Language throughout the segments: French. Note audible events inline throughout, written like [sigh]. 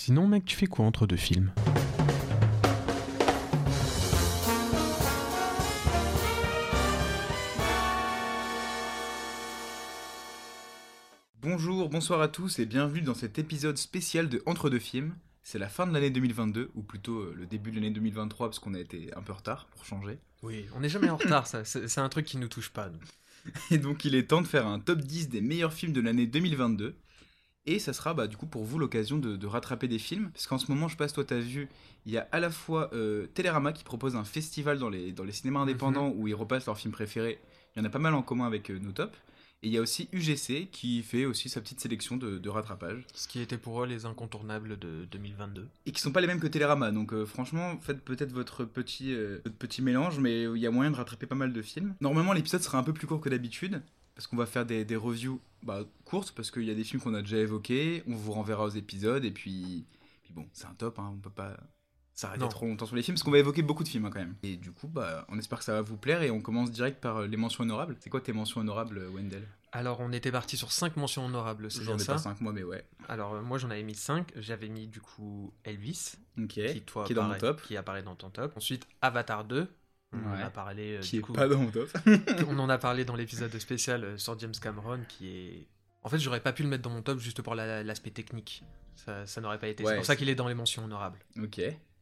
Sinon, mec, tu fais quoi entre deux films? Bonjour, bonsoir à tous et bienvenue dans cet épisode spécial de Entre deux films. C'est la fin de l'année 2022, ou plutôt euh, le début de l'année 2023, parce qu'on a été un peu en retard pour changer. Oui, on n'est jamais en retard, ça. C'est c'est un truc qui nous touche pas. nous. [laughs] Et donc il est temps de faire un top 10 des meilleurs films de l'année 2022. Et ça sera bah, du coup pour vous l'occasion de, de rattraper des films. Parce qu'en ce moment, je passe, toi t'as vu, il y a à la fois euh, Télérama qui propose un festival dans les, dans les cinémas indépendants où ils repassent leurs films préférés. Il y en a pas mal en commun avec euh, nos tops. Et il y a aussi UGC qui fait aussi sa petite sélection de, de rattrapage. Ce qui était pour eux les incontournables de 2022. Et qui sont pas les mêmes que Télérama. Donc euh, franchement, faites peut-être votre petit, euh, votre petit mélange, mais il y a moyen de rattraper pas mal de films. Normalement, l'épisode sera un peu plus court que d'habitude. Parce qu'on va faire des, des reviews bah, courtes, parce qu'il y a des films qu'on a déjà évoqués. On vous renverra aux épisodes. Et puis, puis bon, c'est un top, hein, on peut pas s'arrêter trop longtemps sur les films, parce qu'on va évoquer beaucoup de films hein, quand même. Et du coup, bah, on espère que ça va vous plaire. Et on commence direct par euh, les mentions honorables. C'est quoi tes mentions honorables, euh, Wendell? Alors, on était parti sur 5 mentions honorables, c'est J'en bien ai ça? pas 5 mois, mais ouais. Alors, euh, moi j'en avais mis 5. J'avais mis du coup Elvis, qui, toi, qui est dans mon top. qui apparaît dans ton top. Ensuite, Avatar 2. On en a parlé. euh, Qui du est coup, pas dans mon top. [laughs] on en a parlé dans l'épisode spécial euh, sur James Cameron, qui est. En fait, j'aurais pas pu le mettre dans mon top juste pour la- l'aspect technique. Ça, ça n'aurait pas été. Ouais, c'est pour ça qu'il est dans les mentions honorables. ok.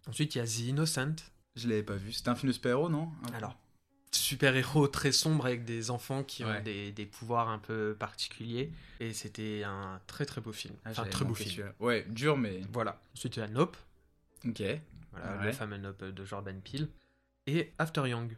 Ensuite, il y a The Innocent. Je l'avais pas vu. C'était un film de super-héros, non? Alors, super-héros très sombre avec des enfants qui ont Ouais. des, des pouvoirs un peu particuliers. Et c'était un très très beau film. Ah, enfin, très beau film. Ouais, dur, mais. Voilà. Ensuite, il y a Nope. Ok. Voilà, Ouais. le fameux Nope de Jordan Peele. Et After Young,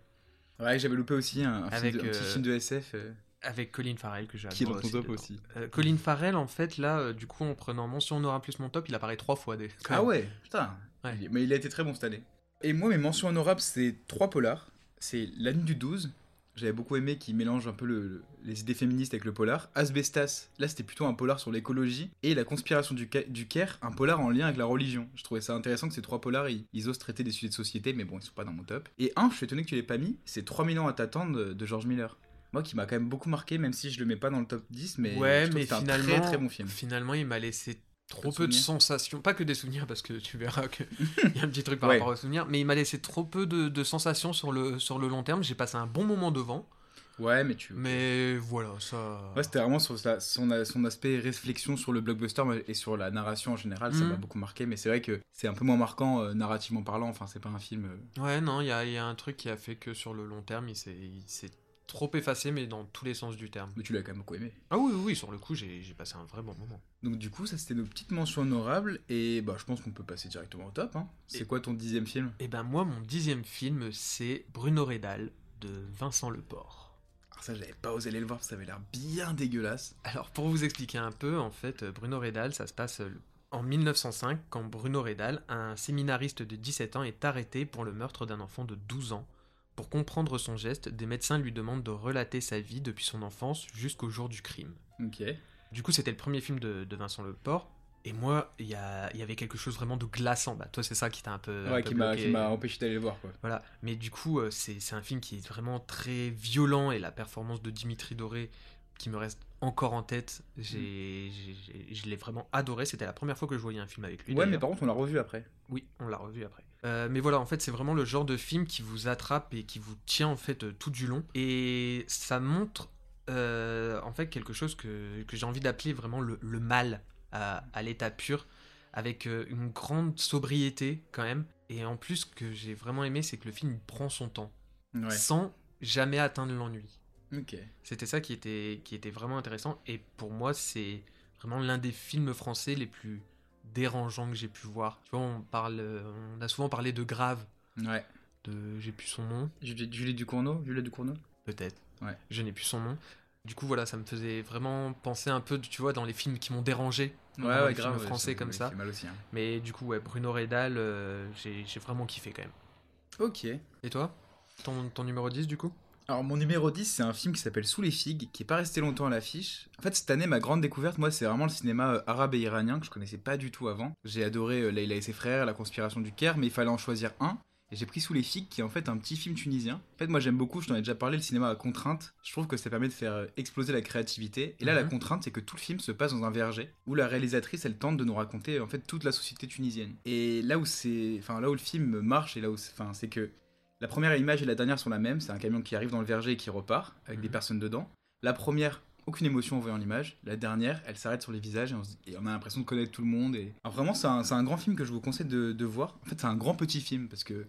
Ouais, j'avais loupé aussi un, un film de- un petit euh, film de SF euh, avec Colin Farrell, que j'adore qui est dans ton top dedans. aussi. Euh, Colin Farrell, en fait, là, euh, du coup, en prenant mention honorable plus mon top, il apparaît trois fois. Des... Ah ouais, putain. Ouais. Mais il a été très bon cette année. Et moi, mes mentions honorables, c'est trois polars. C'est La Nuit du 12. J'avais beaucoup aimé qui mélange un peu le- le- les idées féministes avec le polar. Asbestas, là c'était plutôt un polar sur l'écologie. Et La conspiration du, du Caire, un polar en lien avec la religion. Je trouvais ça intéressant que ces trois polars, ils, ils osent traiter des sujets de société, mais bon, ils sont pas dans mon top. Et un, je suis étonné que tu l'aies pas mis, c'est 3000 ans à t'attendre de, de George Miller. Moi qui m'a quand même beaucoup marqué, même si je le mets pas dans le top 10, mais ouais, je mais que un finalement, très très bon film. finalement, il m'a laissé trop Peu de sensations. Pas que des souvenirs, parce que tu verras qu'il [laughs] y a un petit truc par Ouais. rapport aux souvenirs, mais il m'a laissé trop peu de, de sensations sur le, sur le long terme. J'ai passé un bon moment devant, Ouais, mais tu. mais voilà, ça. Ouais, c'était vraiment sur sa- son, son aspect réflexion sur le blockbuster et sur la narration en général, ça Mhm. m'a beaucoup marqué. Mais c'est vrai que c'est un peu moins marquant euh, narrativement parlant. Enfin, c'est pas un film. euh, Ouais, non, il y a, y a un truc qui a fait que sur le long terme, il s'est trop effacé, mais dans tous les sens du terme. Mais tu l'as quand même beaucoup aimé. Ah oui, oui, oui, sur le coup, j'ai passé un vrai bon moment. Donc, du coup, ça c'était nos petites mentions honorables. Et bah, je pense qu'on peut passer directement au top. hein. C'est quoi ton dixième film? Et ben moi, mon dixième film, c'est Bruno Redal de Vincent Leport. Alors, ça, j'avais pas osé aller le voir parce que ça avait l'air bien dégueulasse. Alors, pour vous expliquer un peu, en fait, Bruno Redal, ça se passe euh, en 1905, quand Bruno Redal, un séminariste de 17 ans, est arrêté pour le meurtre d'un enfant de 12 ans. Pour comprendre son geste, des médecins lui demandent de relater sa vie depuis son enfance jusqu'au jour du crime. Ok. Du coup, c'était le premier film de, de Vincent Leport. Et moi, il y, avait quelque chose vraiment de glaçant. Bah, toi, c'est ça qui t'a un peu. un Ouais, peu qui m'a empêché d'aller le voir quoi. Voilà. Mais du coup, euh, c'est un film qui est vraiment très violent et la performance de Dimitri Doré, qui me reste encore en tête, j'ai, j'ai- je l'ai vraiment adoré. C'était la première fois que je voyais un film avec lui. Ouais, mais par contre, on l'a revu après. Oui, on l'a revu après. Euh, mais voilà, en fait, c'est vraiment le genre de film qui vous attrape et qui vous tient en fait euh, tout du long. Et ça montre euh, en fait quelque chose que, que j'ai envie d'appeler vraiment le, le mal à, à l'état pur, avec une grande sobriété quand même. Et en plus, ce que j'ai vraiment aimé, c'est que le film il prend son temps, Ouais. sans jamais atteindre l'ennui. C'était ça qui était, qui était vraiment intéressant. Et pour moi, c'est vraiment l'un des films français les plus dérangeants que j'ai pu voir. Tu vois, on, parle, on a souvent parlé de Grave, Ouais. de j'ai plus son nom, Julie, Ducournau Julie Ducournau? Peut-être. Ouais. Je n'ai plus son nom. Du coup, voilà, ça me faisait vraiment penser un peu, tu vois, dans les films qui m'ont dérangé. Ouais, les grave. films français comme ça. mal aussi. hein. Mais du coup, ouais, Bruno Redal, euh, j'ai j'ai vraiment kiffé quand même. Ok. Et toi? Ton, ton numéro 10 du coup? Alors mon numéro 10, c'est un film qui s'appelle Sous les figues, qui est pas resté longtemps à l'affiche. En fait, cette année, ma grande découverte, moi, c'est vraiment le cinéma euh, arabe et iranien que je connaissais pas du tout avant. J'ai adoré euh, Leïla et ses frères, La conspiration du Caire, mais il fallait en choisir un. Et j'ai pris Sous les figues, qui est en fait un petit film tunisien. En fait, moi j'aime beaucoup, je t'en ai déjà parlé, le cinéma à contrainte. Je trouve que ça permet de faire euh, exploser la créativité. Et là, la Mhm. contrainte, c'est que tout le film se passe dans un verger, où la réalisatrice, elle tente de nous raconter en fait toute la société tunisienne. Et là où c'est, enfin là où le film marche, et là où, enfin, c'est que la première image et la dernière sont la même. C'est un camion qui arrive dans le verger et qui repart avec des Mhm. personnes dedans. La première, aucune émotion en voyant l'image. La dernière, elle s'arrête sur les visages et on, se dit- et on a l'impression de connaître tout le monde. Et... Alors vraiment, c'est un, c'est un grand film que je vous conseille de, de voir. En fait, c'est un grand petit film parce que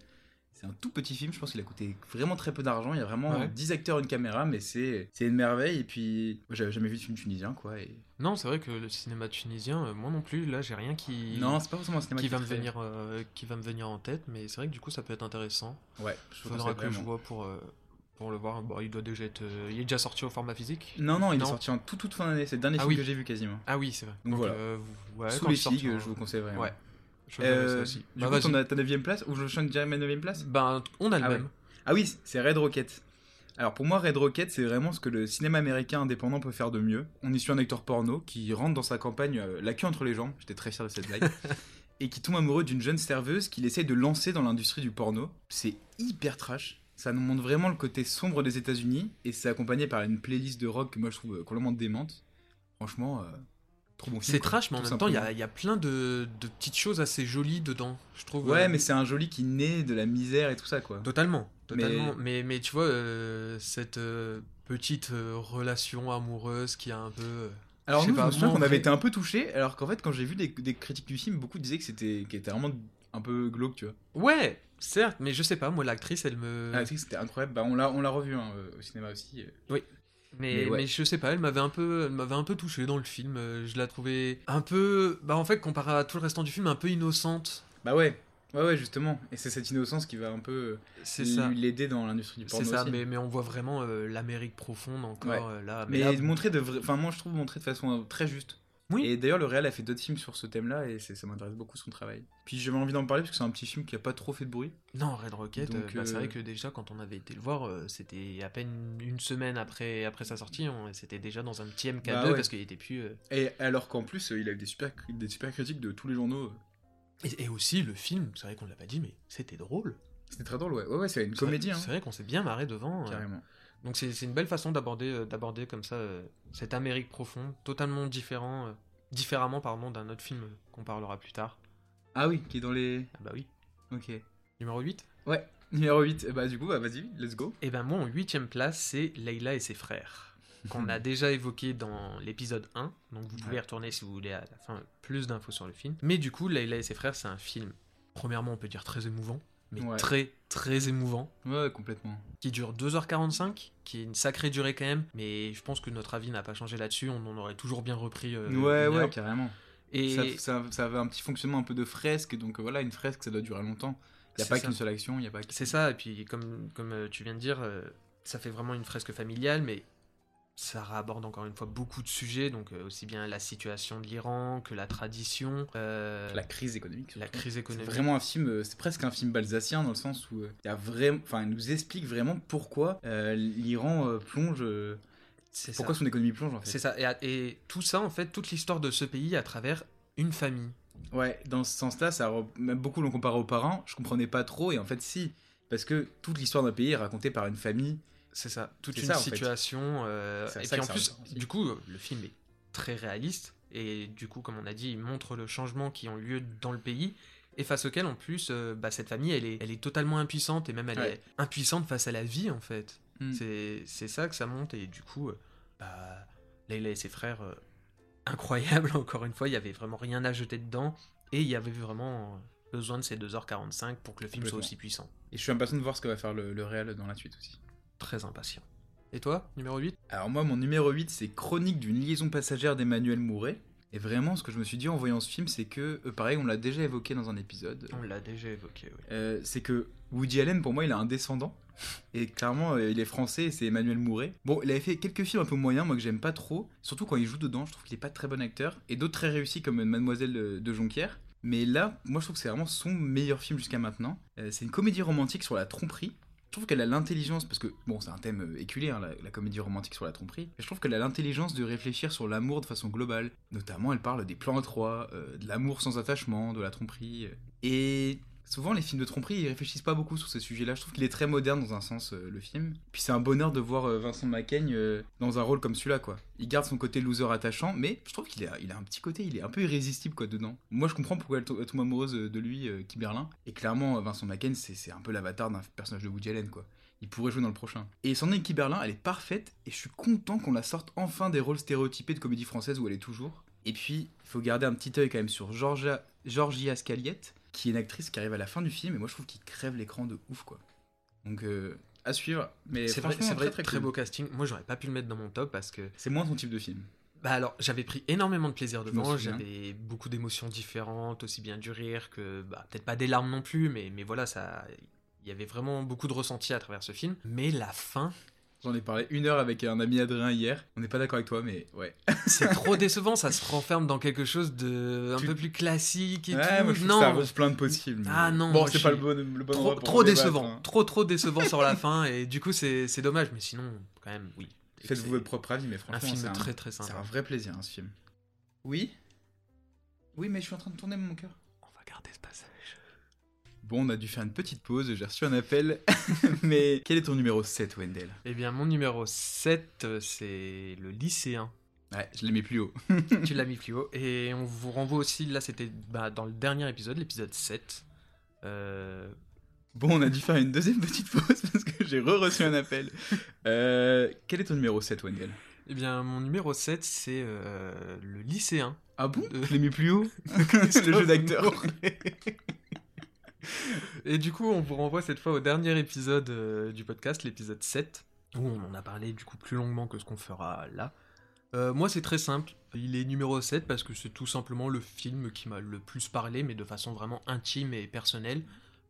c'est un tout petit film. Je pense qu'il a coûté vraiment très peu d'argent. Il y a vraiment Ouais. 10 acteurs, une caméra, mais c'est une merveille. Et puis, j'avais jamais vu de film tunisien, quoi. Et... Non, c'est vrai que le cinéma tunisien, euh, moi non plus, là, j'ai rien qui. Non, c'est pas forcément un cinéma qui qui va me venir euh, qui va me venir en tête mais c'est vrai que du coup ça peut être intéressant Ouais, je faudra que je vois pour euh, pour le voir bon il doit déjà être il est déjà sorti au format physique? Non, non, il Non. est sorti en tout, toute fin d'année. C'est le dernier Ah film oui. que j'ai vu quasiment. ah oui c'est vrai Donc voilà. euh, ouais, Sous les figues, je vous conseille vraiment. ouais je Euh, aussi du bah, coup, ta 9ème place Ou je change direct ma 9ème place? Ben on a le Ah ouais. même Ah oui, c'est Red Rocket. Alors pour moi, Red Rocket, c'est vraiment ce que le cinéma américain indépendant peut faire de mieux. On y suit un acteur porno qui rentre dans sa campagne euh, la queue entre les jambes, j'étais très fier de cette blague, [laughs] et qui tombe amoureux d'une jeune serveuse qu'il essaye de lancer dans l'industrie du porno. C'est hyper trash. Ça nous montre vraiment le côté sombre des États-Unis, et c'est accompagné par une playlist de rock que moi je trouve euh, complètement démente. Franchement, euh, trop bon film. c'est quoi, trash mais en même temps il y a, y plein de, de petites choses assez jolies dedans je trouve Ouais, euh, mais c'est un joli qui naît de la misère et tout ça, quoi. Totalement, Mais- totalement. Mais, mais, tu vois, euh, cette euh, petite relation amoureuse qui a un peu. Alors je nous, je pas, me moi, qu'on avait été un peu touchés, alors qu'en fait, quand j'ai vu des, des critiques du film, beaucoup disaient que c'était était vraiment un peu glauque, tu vois. Ouais, certes, mais je sais pas, moi, l'actrice, elle me. Que c'était incroyable. Bah, on l'a, on l'a revu hein, au cinéma aussi. Mais, mais ouais. mais je sais pas, elle m'avait un peu, elle m'avait un peu touché dans le film. euh, Je la trouvais un peu. Bah, en fait, comparé à tout le restant du film, un peu innocente. Bah ouais, ouais, ouais, justement. Et c'est cette innocence qui va un peu C'est l'aider dans l'industrie du C'est porno ça, aussi. mais, mais on voit vraiment euh, l'Amérique profonde encore Ouais. euh, là. Mais là, montrer de vrai... Enfin, moi, je trouve montrer de façon très juste. Oui. Et d'ailleurs, le réal a fait d'autres films sur ce thème-là et ça m'intéresse beaucoup son travail. Puis j'avais envie d'en parler parce que c'est un petit film qui a pas trop fait de bruit. Non, Red Rocket, euh, bah, c'est euh, vrai que déjà quand on avait été le voir, euh, c'était à peine une semaine après, après sa sortie, on- c'était déjà dans un petit MK2 Bah ouais. parce qu'il était plus. euh, Et alors qu'en plus, il a eu des super, des super critiques de tous les journaux. Et, et aussi le film, c'est vrai qu'on l'a pas dit, mais c'était drôle. C'était très drôle, ouais. Ouais, ouais, c'est une comédie, hein. C'est vrai qu'on s'est bien marré devant. euh, Carrément. Donc c'est une belle façon d'aborder euh, d'aborder comme ça euh, cette Amérique profonde, totalement différent, euh, différemment pardon d'un autre film qu'on parlera plus tard. Ah oui, qui est dans les. Ah bah oui. Ok. Numéro 8 Ouais, [laughs] numéro 8. Eh Bah, du coup, bah, vas-y, let's go. Et ben moi en huitième place c'est Leila et ses frères [laughs] qu'on a déjà évoqué dans l'épisode 1 donc vous pouvez Ouais. retourner si vous voulez à la fin plus d'infos sur le film mais du coup Leila et ses frères c'est un film premièrement on peut dire très émouvant mais Ouais. très très émouvant Ouais, complètement. qui dure 2h45 qui est une sacrée durée quand même mais je pense que notre avis n'a pas changé là-dessus on en aurait toujours bien repris euh, ouais, ouais, heure. carrément. et Ça, ça, ça avait un petit fonctionnement un peu de fresque, donc euh, voilà, une fresque, ça doit durer longtemps. Il n'y a pas qu'une seule action, il n'y a pas. C'est ça, et puis comme, comme euh, tu viens de dire, ça fait vraiment une fresque familiale, mais ça aborde encore une fois beaucoup de sujets, donc euh, aussi bien la situation de l'Iran que la tradition, euh, La crise économique. la crise C'est économique. vraiment un film, euh, c'est presque un film balsacien dans le sens où il y a vraiment, enfin, il nous explique vraiment pourquoi euh, l'Iran plonge, C'est pourquoi ça. son économie plonge en fait. C'est ça, et, tout ça, en fait, toute l'histoire de ce pays à travers une famille. Ouais, dans ce sens-là, ça même beaucoup l'ont comparé aux parents. Je comprenais pas trop, et en fait, si, parce que toute l'histoire d'un pays est racontée par une famille. C'est ça, toute une ça, en fait. situation. euh, et puis en plus, du coup, euh, le film est très réaliste. Et du coup, comme on a dit, il montre le changement qui ont lieu dans le pays. Et face auquel, en plus, euh, bah, cette famille, elle est, elle est totalement impuissante. Et même, elle Ouais. est impuissante face à la vie, en fait. Mm. C'est ça que ça monte. Et du coup, euh, bah, Leila et ses frères, incroyable, [laughs] encore une fois. Il y avait vraiment rien à jeter dedans. Et il y avait vraiment besoin de ces 2h45 pour que le film soit aussi puissant. Et je suis impatient de voir ce que va faire le, le réel dans la suite aussi. Très impatient. Et toi, numéro 8 Alors moi, mon numéro 8, c'est Chronique d'une liaison passagère d'Emmanuel Mouret. Et vraiment, ce que je me suis dit en voyant ce film, c'est que, euh, pareil, on l'a déjà évoqué dans un épisode, On l'a déjà évoqué, oui. euh, c'est que Woody Allen, pour moi, il a un descendant. [laughs] Et clairement, euh, il est français et c'est Emmanuel Mouret. Bon, il avait fait quelques films un peu moyens, moi que j'aime pas trop. Surtout quand il joue dedans, je trouve qu'il est pas très bon acteur. Et d'autres très réussis comme Mademoiselle de, de Jonquière. Mais là, moi je trouve que c'est vraiment son meilleur film jusqu'à maintenant. Euh, c'est une comédie romantique sur la tromperie. Je trouve qu'elle a l'intelligence, parce que bon, c'est un thème euh, éculé, la, comédie romantique sur la tromperie. Mais je trouve qu'elle a l'intelligence de réfléchir sur l'amour de façon globale. Notamment, elle parle des plans à trois, euh, de l'amour sans attachement, de la tromperie. euh. Et Souvent, les films de tromperie, ils réfléchissent pas beaucoup sur ces sujets-là. Je trouve qu'il est très moderne dans un sens, euh, le film. Puis c'est un bonheur de voir euh, Vincent Macaigne euh, dans un rôle comme celui-là, quoi. Il garde son côté loser attachant, mais je trouve qu'il a, il a un petit côté, il est un peu irrésistible, quoi, dedans. Moi, je comprends pourquoi elle, to- elle tombe amoureuse de lui, Kiberlin. Et clairement, Vincent Macaigne, c'est un peu l'avatar d'un personnage de Woody Allen, quoi. Il pourrait jouer dans le prochain. Et Sandrine Kiberlin, elle est parfaite, et je suis content qu'on la sorte enfin des rôles stéréotypés de comédie française où elle est toujours. Et puis, il faut garder un petit œil quand même sur Georgia, Georgia Scaliette, qui est une actrice qui arrive à la fin du film, et moi je trouve qu'il crève l'écran de ouf, quoi. Donc, euh, à suivre. Mais C'est vrai, franchement, c'est très, très, très, beau casting. Moi, j'aurais pas pu le mettre dans mon top parce que C'est moins ton type de film. Bah alors, j'avais pris énormément de plaisir devant, j'avais beaucoup d'émotions différentes, aussi bien du rire que, bah, peut-être pas des larmes non plus, mais, mais voilà, ça, il y avait vraiment beaucoup de ressentis à travers ce film. Mais la fin, J'en ai parlé une heure avec un ami Adrien hier. On n'est pas d'accord avec toi, mais ouais. [laughs] c'est trop [laughs] décevant, ça se renferme dans quelque chose de un Tu- peu plus classique et Ouais, tout. moi je trouve non, que ça rose plein de possibles. mais- Ah non, Bon, c'est pas le bon, le bon trop, endroit pour trop débattre, décevant, hein. trop trop décevant sur la [laughs] fin, et du coup c'est c'est dommage, mais sinon, quand même, oui. Faites-vous C'est votre propre avis, mais Un franchement, film c'est un, très très c'est sympa. un vrai plaisir, hein, ce film. Oui Oui, mais je suis en train de tourner mon cœur. On va garder ce passage. Bon, on a dû faire une petite pause, j'ai reçu un appel. [laughs] mais quel est ton numéro 7, Wendell? Eh bien, mon numéro 7, euh, c'est le lycéen. Ouais, je l'ai mis plus haut. tu [laughs] l'as mis plus haut. Et on vous renvoie aussi, là c'était bah, dans le dernier épisode, l'épisode 7. Euh, Bon, on a dû faire une deuxième petite pause parce que j'ai re-reçu un appel. Euh, quel est ton numéro 7, Wendell? Eh bien, mon numéro 7, c'est euh, le lycéen. Ah bon? De- Je l'ai mis plus haut? [laughs] Le jeu d'acteur. Et du coup, on vous renvoie cette fois au dernier épisode euh, du podcast, l'épisode 7, où on en a parlé du coup plus longuement que ce qu'on fera là. Euh, moi, c'est très simple. Il est numéro 7 parce que c'est tout simplement le film qui m'a le plus parlé, mais de façon vraiment intime et personnelle.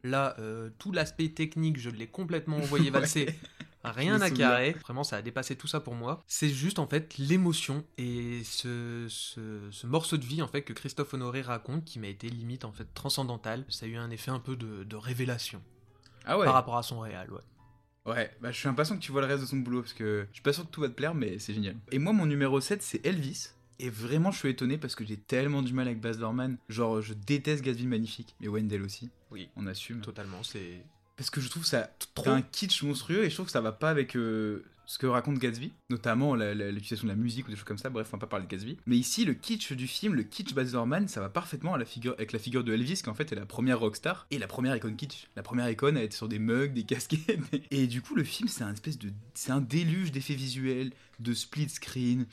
Là, euh, tout l'aspect technique, je l'ai complètement envoyé [laughs] valser. Rien à carrer. Vraiment, ça a dépassé tout ça pour moi. C'est juste en fait l'émotion et ce, ce, ce morceau de vie en fait que Christophe Honoré raconte qui m'a été limite en fait transcendantal. Ça a eu un effet un peu de, de révélation Ah ouais par rapport à son réal, ouais. Ouais, bah, je suis impatient que tu vois le reste de son boulot parce que je suis pas sûr que tout va te plaire, mais c'est génial. Et moi, mon numéro 7, c'est Elvis. Et vraiment, je suis étonné parce que j'ai tellement du mal avec Baz Luhrmann. Genre, je déteste Gatsby Magnifique, mais Wendell aussi. Oui. On assume. Totalement, c'est Parce que je trouve ça trop. un kitsch monstrueux et je trouve que ça va pas avec euh, ce que raconte Gatsby, notamment l'utilisation de la musique ou des choses comme ça. Bref, on va pas parler de Gatsby. Mais ici, le kitsch du film, le kitsch Baz Luhrmann, ça va parfaitement à la figure, avec la figure de Elvis, qui en fait est la première rockstar et la première icône kitsch. La première icône, elle était sur des mugs, des casquettes. [laughs] Et du coup, le film, c'est un espèce de, c'est un déluge d'effets visuels, de split screen.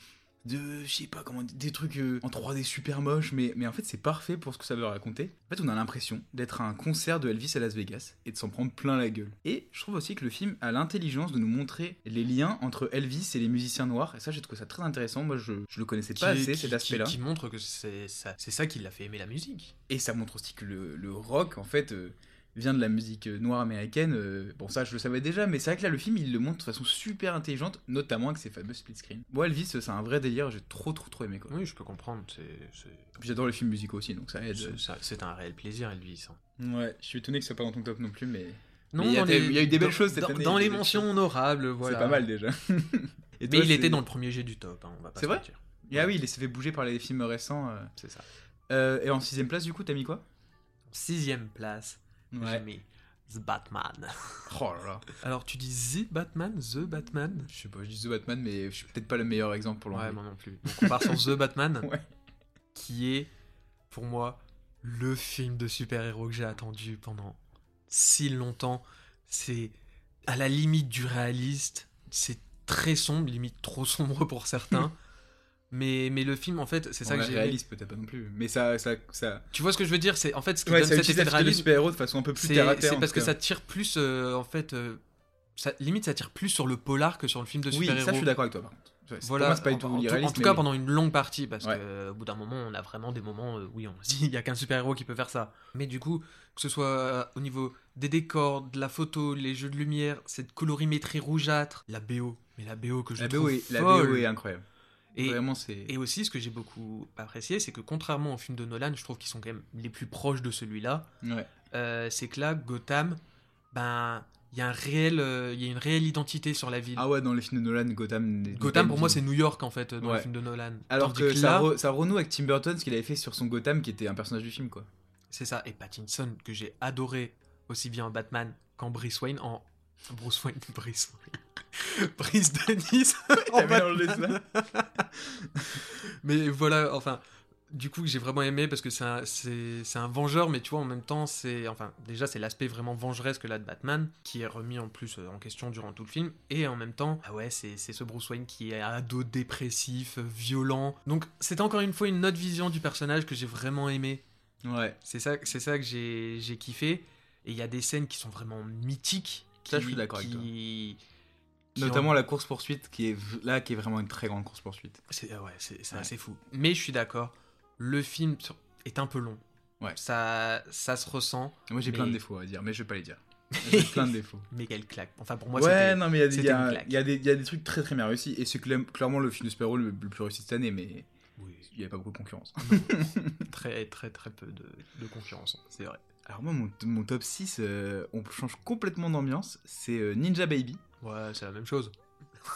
De, je sais pas comment, des trucs euh, en 3D super moches, mais, mais en fait c'est parfait pour ce que ça veut raconter. En fait, on a l'impression d'être à un concert de Elvis à Las Vegas et de s'en prendre plein la gueule. Et je trouve aussi que le film a l'intelligence de nous montrer les liens entre Elvis et les musiciens noirs, et ça j'ai trouvé ça très intéressant. Moi je, je le connaissais pas qui- assez qui- cet qui- aspect-là. Qui, montre que c'est ça, c'est ça qui l'a fait aimer la musique. Et ça montre aussi que le, le rock, en fait, euh, vient de la musique euh, noire américaine. euh, bon, ça, je le savais déjà, mais c'est vrai que là, le film, il le montre de façon super intelligente, notamment avec ses fameux split screen. Moi, Elvis, c'est un vrai délire, j'ai trop, trop, trop aimé, quoi. Oui, je peux comprendre. C'est j'adore les films musicaux aussi, donc ça aide. c'est- un réel plaisir, Elvis. hein. Ouais, je suis étonné que ce soit pas dans ton top non plus, mais Non, il y a les- y eu des belles dans- choses cette dans, année, les mentions honorables, voilà. c'est pas mal déjà. [laughs] Et Mais il était dans le premier jet du top, hein, on va pas C'est vrai mentir. Ah oui, il s'est fait bouger par les films récents. euh. C'est ça. Euh, et en sixième place, du coup, t'as mis quoi? Sixième place, j'ai mis The Batman. [laughs] Oh là là. Alors tu dis The Batman, The Batman? Je sais pas, je dis The Batman, mais je suis peut-être pas le meilleur exemple pour Ouais, l'enlever. moi non plus. Donc on part sur The Batman, [laughs] Ouais. qui est pour moi le film de super-héros que j'ai attendu pendant si longtemps. C'est à la limite du réaliste, c'est très sombre, limite trop sombre pour certains. [laughs] mais, mais le film, en fait, c'est ça que j'ai réaliste peut-être pas non plus, mais ça, ça, ça... Tu vois ce que je veux dire C'est en fait ce qui Ouais, donne cet effet de réalisme. super-héros de façon un peu plus terre à terre. c'est parce que ça tire plus, euh, en fait, euh, ça, limite ça tire plus sur le polar que sur le film de Oui, super-héros. ça je suis d'accord avec toi par contre. Voilà, pas du en, tout en tout- en tout cas oui. pendant une longue partie, parce Ouais. qu'au bout d'un moment, on a vraiment des moments, euh, oui, on se dit, [laughs] il y a qu'un super-héros qui peut faire ça. Mais du coup, que ce soit au niveau des décors, de la photo, les jeux de lumière, cette colorimétrie rougeâtre, la BO, mais la BO que je La trouve BO, est, la. BO est incroyable. Et, Vraiment, c'est. et aussi, ce que j'ai beaucoup apprécié, c'est que contrairement aux films de Nolan, je trouve qu'ils sont quand même les plus proches de celui-là. Ouais. euh, c'est que là, Gotham, ben, il y a un réel, euh, il y a une réelle identité sur la ville. Ah ouais, dans les films de Nolan, Gotham. Gotham, pour moi, c'est New York en fait, dans Ouais. le film de Nolan. Alors Tandis que, ça, là, re- ça renoue avec Tim Burton, ce qu'il avait fait sur son Gotham, qui était un personnage du film, quoi. C'est ça. Et Pattinson, que j'ai adoré aussi bien en Batman qu'en Bruce Wayne, en Bruce Wayne, [laughs] Bruce Wayne. Brice Denis [laughs] en Batman. [laughs] mais voilà, enfin, du coup, j'ai vraiment aimé parce que c'est un, c'est, un vengeur, mais tu vois, en même temps, c'est. Enfin, déjà, c'est l'aspect vraiment vengeresque là de Batman, qui est remis en plus euh, en question durant tout le film. Et en même temps, ah ouais, c'est, c'est ce Bruce Wayne qui est ado dépressif, euh, violent. Donc, c'était encore une fois une autre vision du personnage que j'ai vraiment aimé. Ouais. C'est ça, c'est ça que j'ai, j'ai kiffé. Et il y a des scènes qui sont vraiment mythiques. Ça, qui- je suis d'accord avec toi. Notamment ont- la course poursuite qui est là qui est vraiment une très grande course poursuite. C'est ouais, c'est Ouais. assez fou. Mais je suis d'accord, le film est un peu long. Ouais. Ça, ça se ressent, Moi j'ai Mais- plein de défauts à dire, mais je vais pas les dire. [laughs] J'ai plein de défauts. mais quelle claque. Enfin, pour moi, ouais, non, mais il y, a y, a- y a des- il y a des trucs très très bien réussis et c'est cla- clairement le film de super le, plus réussi cette année, mais Oui, il n'y avait pas beaucoup de concurrence. [laughs] très, très, très peu de, de concurrence, c'est vrai. Alors, moi, mon, mon top 6, euh, on change complètement d'ambiance. C'est euh, Ninja Baby. Ouais, c'est la même chose.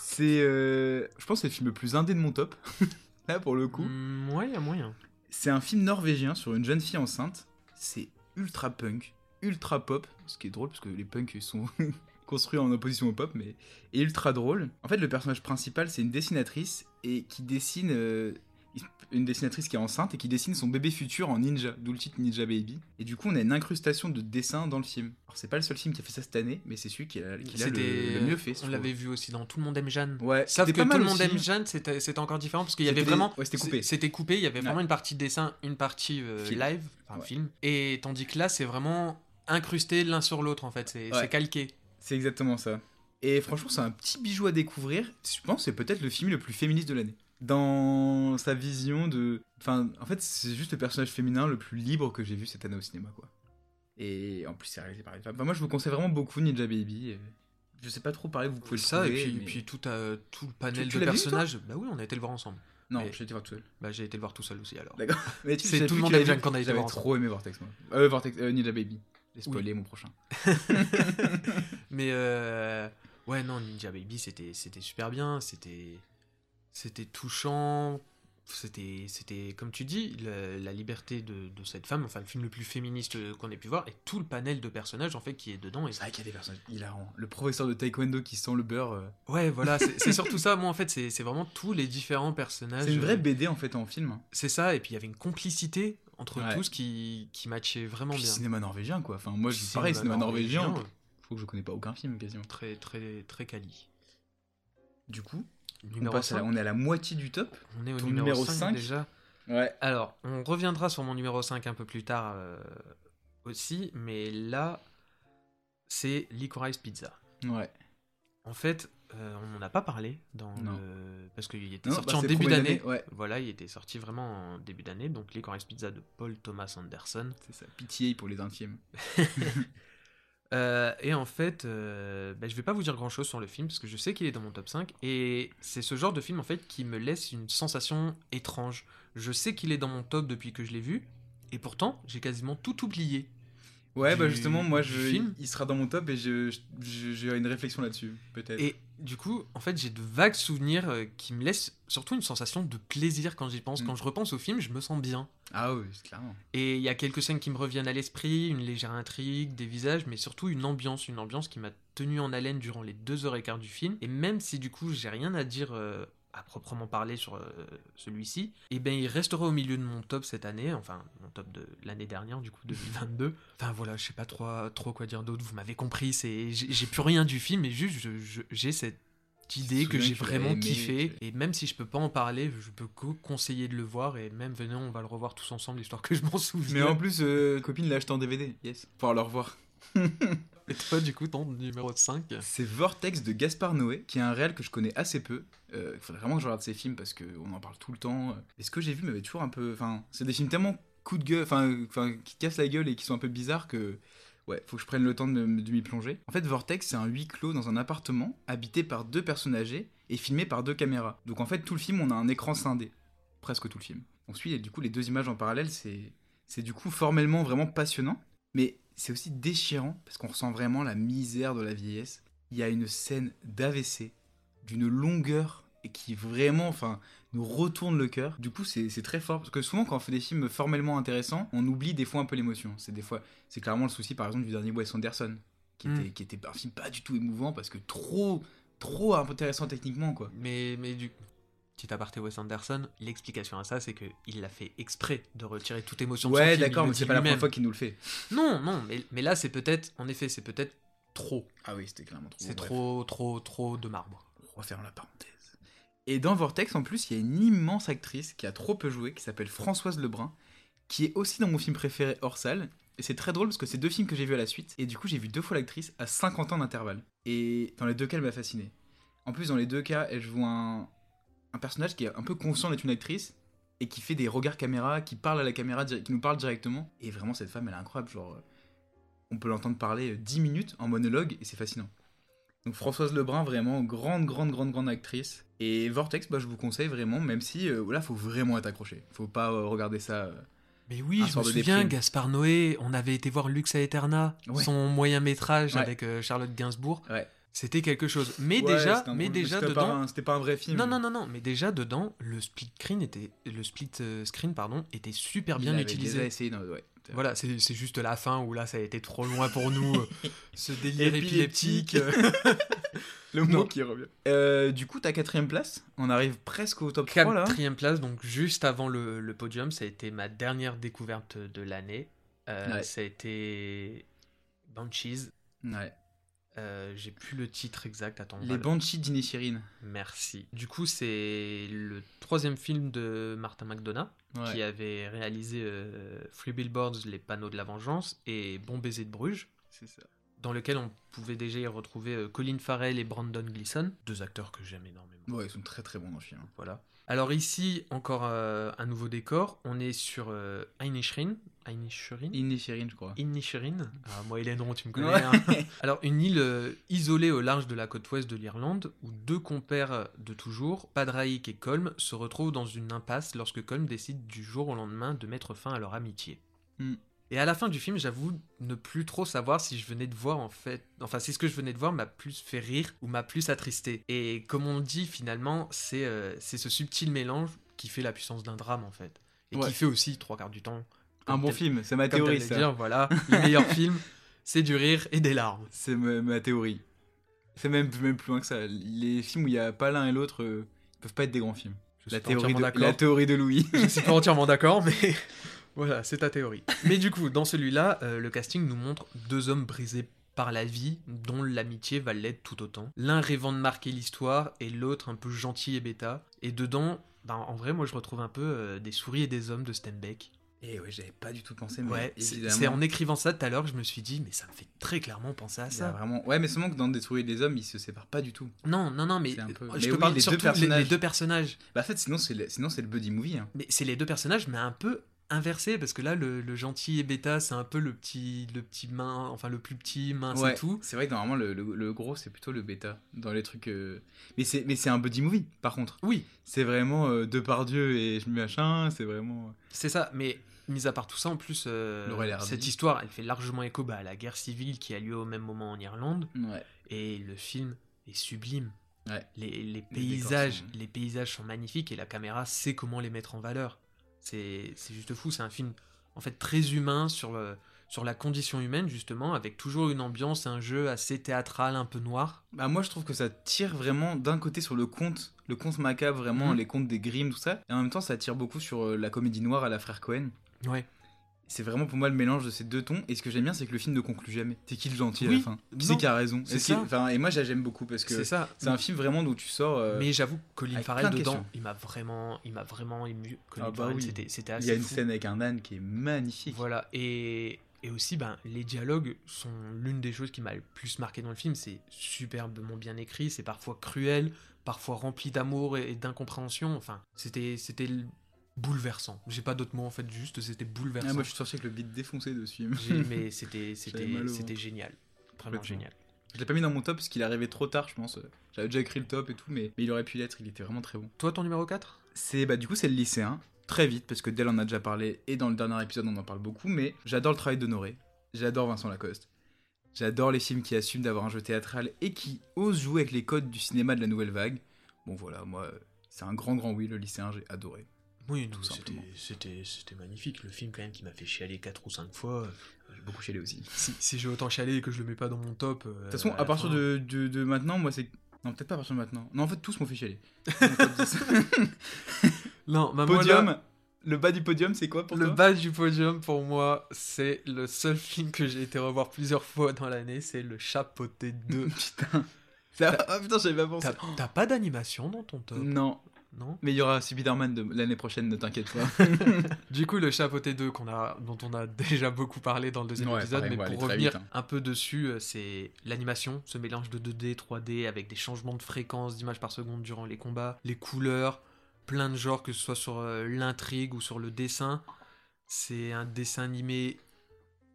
C'est, euh, je pense, que c'est le film le plus indé de mon top. [laughs] Là, pour le coup. Mm, ouais, il y a moyen. C'est un film norvégien sur une jeune fille enceinte. C'est ultra punk, ultra pop. Ce qui est drôle parce que les punks sont [laughs] construits en opposition au pop, mais et ultra drôle. En fait, le personnage principal, c'est une dessinatrice et qui dessine une dessinatrice qui est enceinte et qui dessine son bébé futur en ninja, d'où le titre Ninja Baby. Et du coup, on a une incrustation de dessins dans le film. Alors, c'est pas le seul film qui a fait ça cette année, mais c'est celui qui l'a le, mieux fait. On l'avait vu aussi dans Tout le monde aime Jeanne. Ouais, Sauf que tout le monde aussi. aime Jeanne, c'était encore différent parce qu'il y avait vraiment. ouais, c'était coupé. C'était coupé, il y avait Ouais. vraiment une partie dessin, une partie euh, live, enfin Ouais. film. Et tandis que là, c'est vraiment incrusté l'un sur l'autre en fait, c'est calqué. C'est exactement ça. Et franchement, c'est un petit bijou à découvrir. Je pense que c'est peut-être le film le plus féministe de l'année. Dans sa vision de. Enfin, en fait, c'est juste le personnage féminin le plus libre que j'ai vu cette année au cinéma, quoi. Et en plus, c'est réalisé par une femme. Enfin, moi, je vous conseille vraiment beaucoup Ninja Baby. et Je sais pas trop parler, vous pouvez le Ça, et trouver, puis, mais- puis tout, euh, tout le panel tu de vu, toi personnages. bah oui, on a été le voir ensemble. Non, j'ai été voir tout seul. Bah j'ai été le voir tout seul aussi alors. D'accord. [laughs] Mais tu C'est sais tout le monde vu. Jeanne qu'on a été J'avais trop aimé Vortex, moi. Euh, Vortex, euh, Ninja Baby. J'ai spoilé mon prochain. [laughs] [laughs] Mais euh, ouais, non, Ninja Baby, c'était super bien, c'était c'était touchant, c'était c'était comme tu dis la, la liberté de, de cette femme, enfin le film le plus féministe qu'on ait pu voir et tout le panel de personnages en fait qui est dedans. Et C'est vrai qu'il y a des personnages hilarants. Le professeur de taekwondo qui sent le beurre. euh, ouais, voilà, c'est [laughs] surtout ça. Moi en fait, c'est c'est vraiment tous les différents personnages. C'est une vraie euh, BD en fait en film. C'est ça, et puis il y avait une complicité entre Ouais. tous qui qui matchait vraiment Puis bien. cinéma norvégien quoi. Enfin moi je Cinéma pareil cinéma norvégien. norvégien, Faut que je connais pas aucun film quasiment. Très très très quali. Du coup, on, Numéro passe à la- 5, on est à la moitié du top. on est au numéro, numéro 5, cinq déjà. Ouais. Alors, on reviendra sur mon numéro 5 un peu plus tard euh, aussi, mais là, c'est Licorice Pizza. Ouais. En fait, euh, on n'en a pas parlé dans le... parce qu'il était Non, sorti bah, en début d'année. ouais. Voilà, il était sorti vraiment en début d'année, donc Licorice Pizza de Paul Thomas Anderson. C'est ça. Pitié pour les intièmes. [laughs] Euh, et en fait, euh, bah, je vais pas vous dire grand chose sur le film parce que je sais qu'il est dans mon top 5 et c'est ce genre de film en fait qui me laisse une sensation étrange. Je sais qu'il est dans mon top depuis que je l'ai vu et pourtant j'ai quasiment tout oublié. Ouais, bah justement, moi, je, film. il sera dans mon top et je, je- j'ai une réflexion là-dessus, peut-être. Et du coup, en fait, j'ai de vagues souvenirs euh, qui me laissent surtout une sensation de plaisir quand j'y pense. Mm. Quand je repense au film, je me sens bien. Ah oui, clairement. Et il y a quelques scènes qui me reviennent à l'esprit, une légère intrigue, des visages, mais surtout une ambiance, une ambiance qui m'a tenu en haleine durant les deux heures et quart du film. Et même si du coup j'ai rien à dire euh, à proprement parler sur euh, celui-ci, et ben il restera au milieu de mon top cette année, enfin mon top de l'année dernière du coup 2022. [laughs] Enfin voilà, je sais pas trop, trop quoi dire d'autre. Vous m'avez compris, c'est j'ai plus rien du film, mais juste j'ai cette idée que j'ai vraiment kiffé et même si je peux pas en parler je peux conseiller de le voir et même venez on va le revoir tous ensemble histoire que je m'en souvienne Mais en plus, euh, copine l'a acheté en DVD. Yes. Pour le revoir. [laughs] Et toi, du coup, ton numéro 5 C'est Vortex de Gaspard Noé, qui est un réal que je connais assez peu. Euh, Il faudrait vraiment que je regarde ses films parce qu'on en parle tout le temps. Et ce que j'ai vu m'avait toujours un peu. Enfin, c'est des films tellement coup de gueule, enfin, qui cassent la gueule et qui sont un peu bizarres que. Ouais, faut que je prenne le temps de, m'y plonger. En fait, Vortex, c'est un huis clos dans un appartement habité par deux personnes âgées et filmé par deux caméras. Donc en fait, tout le film, on a un écran scindé. Presque tout le film. On suit du coup les deux images en parallèle, c'est c'est du coup formellement vraiment passionnant, mais c'est aussi déchirant parce qu'on ressent vraiment la misère de la vieillesse. Il y a une scène d'AVC d'une longueur et qui vraiment, enfin, nous retourne le cœur. Du coup, c'est très fort parce que souvent, quand on fait des films formellement intéressants, on oublie des fois un peu l'émotion. C'est des fois, c'est clairement le souci, par exemple, du dernier Wes Anderson, qui Mm. était, qui était un film pas du tout émouvant parce que trop, trop intéressant techniquement, quoi. Mais, mais du petit aparté Wes Anderson, l'explication à ça, c'est que il l'a fait exprès de retirer toute émotion de son Ouais, d'accord, mais c'est pas la première fois qu'il nous le fait. Non, non, mais, mais là, c'est peut-être, en effet, c'est peut-être trop. Ah oui, c'était clairement trop. C'est trop, trop, trop de marbre. referme la parenthèse. Et dans Vortex, en plus, il y a une immense actrice qui a trop peu joué, qui s'appelle Françoise Lebrun, qui est aussi dans mon film préféré hors salle. Et c'est très drôle parce que c'est deux films que j'ai vus à la suite. Et du coup, j'ai vu deux fois l'actrice à 50 ans d'intervalle. Et dans les deux cas, elle m'a fasciné. En plus, dans les deux cas, elle joue un, un personnage qui est un peu conscient d'être une actrice et qui fait des regards caméra, qui parle à la caméra, qui nous parle directement. Et vraiment, cette femme, elle est incroyable. Genre, euh, on peut l'entendre parler euh, 10 minutes en monologue et c'est fascinant. Donc Françoise Lebrun, vraiment grande, grande, grande, grande actrice. Et Vortex, bah, je vous conseille vraiment, même si euh, là, faut vraiment être accroché. Faut pas euh, regarder ça. euh. Mais oui, je me souviens, déprime. Gaspard Noé, on avait été voir Lux Aeterna, Ouais. son moyen métrage Ouais. avec euh, Charlotte Gainsbourg. Ouais. C'était quelque chose. Mais Ouais, déjà, mais déjà pas dedans. C'était pas un vrai film. Non, non, non, non, mais déjà dedans, le split screen était, le split euh, screen, pardon, était super Il bien avait utilisé. déjà essayé, non, ouais. Voilà, c'est juste la fin où là, ça a été trop loin pour nous, euh, [laughs] ce délire Épileptique. [laughs] Le mot Non. qui revient. Euh, du coup, ta quatrième place, on arrive presque au top 3 là. Quatrième place, donc juste avant le, le podium, ça a été ma dernière découverte de l'année. Euh, Ouais. Ça a été Banshees. Ouais. Euh, J'ai plus le titre exact. Attends, Les Banshees d'Inisherin. Merci. Du coup, c'est le troisième film de Martin McDonough Ouais. qui avait réalisé euh, Free Billboards, Les Panneaux de la Vengeance et Bon Baiser de Bruges, C'est ça. dans lequel on pouvait déjà y retrouver euh, Colin Farrell et Brandon Gleeson, deux acteurs que j'aime énormément. Ouais, ils sont très très bons dans le film. Voilà. Alors ici, encore euh, un nouveau décor. On est sur euh, Inisherin. Inisherin je crois. Inisherin. Ah, moi, Hélène Ron, tu me connais. Hein. Alors, une île euh, isolée au large de la côte ouest de l'Irlande, où deux compères de toujours, Padraic et Colm, se retrouvent dans une impasse lorsque Colm décide du jour au lendemain de mettre fin à leur amitié. Hmm. Et à la fin du film, j'avoue ne plus trop savoir si je venais de voir en fait. Enfin, si ce que je venais de voir m'a plus fait rire ou m'a plus attristé. Et comme on dit finalement, c'est euh, c'est ce subtil mélange qui fait la puissance d'un drame en fait. Et Ouais. qui fait aussi, trois quarts du temps. Un bon film, c'est ma comme théorie ça. dire, voilà, le meilleur [laughs] film, c'est du rire et des larmes. C'est ma, ma théorie. C'est même, même plus loin que ça. Les films où il n'y a pas l'un et l'autre euh, peuvent pas être des grands films. Je La théorie, de, la théorie de Louis. Je suis pas entièrement [laughs] d'accord, mais [laughs] voilà, c'est ta théorie. Mais du coup, dans celui-là, euh, le casting nous montre deux hommes brisés par la vie, dont l'amitié va l'être tout autant. L'un rêvant de marquer l'histoire, et l'autre un peu gentil et bêta. Et dedans, ben, en vrai, moi je retrouve un peu euh, des souris et des hommes de Steinbeck. Et ouais, j'avais pas du tout pensé, mais Ouais, c'est évidemment. c'est en écrivant ça tout à l'heure que je me suis dit, mais ça me fait très clairement penser à ça. vraiment... Ouais, mais seulement que dans Des souris et des hommes, ils se séparent pas du tout. Non, non, non, mais, un peu- euh, Mais je te oui, parle deux surtout les- les, deux personnages. Bah, en fait, sinon, c'est le, sinon, c'est le buddy movie. Hein. Mais c'est les deux personnages, mais un peu inversés, parce que là, le, le gentil et bêta, c'est un peu le petit, le petit main, enfin le plus petit mince Ouais, et tout. c'est vrai que normalement, le, le- le gros, c'est plutôt le bêta dans les trucs. euh, Mais c'est mais c'est un buddy movie, par contre. Oui, C'est vraiment euh, Depardieu et machin, c'est vraiment. c'est ça, mais mis à part tout ça, en plus, euh, cette histoire, elle fait largement écho bah, à la guerre civile qui a lieu au même moment en Irlande, Ouais. et le film est sublime. Ouais. Les, paysages, sont- les paysages sont magnifiques et la caméra sait comment les mettre en valeur. C'est juste fou, c'est un film en fait très humain sur, le- sur la condition humaine justement, avec toujours une ambiance, un jeu assez théâtral, un peu noir. Bah, moi, je trouve que ça tire vraiment d'un côté sur le conte, le conte macabre, vraiment, Mhm. les contes des Grimm, tout ça. Et en même temps, ça tire beaucoup sur euh, la comédie noire à la frère Cohen. Ouais. C'est vraiment pour moi le mélange de ces deux tons. Et ce que j'aime bien, c'est que le film ne conclut jamais. C'est qui le gentil à la fin? Qui c'est qui a raison c'est ça. enfin, Et moi, j'aime beaucoup parce que C'est ça. c'est un film vraiment d'où tu sors. euh, Mais j'avoue, Colin Farrell de dedans, questions. il m'a vraiment, il m'a vraiment ému. Colin Ah bah Farrell, oui. c'était, c'était Il assez y a une fou. scène avec un âne qui est magnifique. Voilà, et, et aussi, ben, les dialogues sont l'une des choses qui m'a le plus marqué dans le film. C'est superbement bien écrit, c'est parfois cruel, parfois rempli d'amour et, et d'incompréhension. Enfin, c'était, c'était bouleversant. J'ai pas d'autres mots en fait, juste c'était bouleversant. Ah, moi, je suis sorti avec le beat défoncé de ce film. Mais c'était, c'était, génial. Vraiment génial. Je l'ai pas mis dans mon top parce qu'il est arrivé trop tard, je pense. J'avais déjà écrit le top et tout, mais, mais il aurait pu l'être. Il était vraiment très bon. Toi, ton numéro 4 C'est bah du coup c'est le lycéen. Très vite parce que Dell en a déjà parlé et dans le dernier épisode on en parle beaucoup. Mais j'adore le travail d'Honoré. J'adore Vincent Lacoste. J'adore les films qui assument d'avoir un jeu théâtral et qui osent jouer avec les codes du cinéma de la nouvelle vague. Bon voilà, moi, c'est un grand, grand oui, le lycéen, j'ai adoré. Oui, c'était- simplement. c'était c'était magnifique. Le film, quand même, qui m'a fait chialer 4 ou 5 fois. J'ai beaucoup chialé aussi. De Si, si j'ai autant chialé et que je le mets pas dans mon top. euh, toute façon, à partir de, de, de maintenant, moi, c'est. Non, peut-être pas à partir de maintenant. Non, en fait, tous m'ont fait chialer. [laughs] Mon top 10. [laughs] Non, bah, moi, podium, là, le bas du podium, c'est quoi pour le toi bas du podium, pour moi, c'est le seul film que j'ai été revoir plusieurs fois dans l'année. C'est Le Chapeauté 2. [laughs] Putain. Ah putain, j'avais pas pensé. T'as t'as pas d'animation dans ton top? Non, Non mais il y aura Spider-Man de l'année prochaine, ne t'inquiète pas. [laughs] Du coup, le Chapeauté 2, qu'on a, dont on a déjà beaucoup parlé dans le deuxième Ouais, épisode, pareil, mais pour revenir vite, hein. un peu dessus, euh, c'est l'animation, ce mélange de 2D, 3D, avec des changements de fréquence d'images par seconde durant les combats, les couleurs, plein de genres, que ce soit sur euh, l'intrigue ou sur le dessin. C'est un dessin animé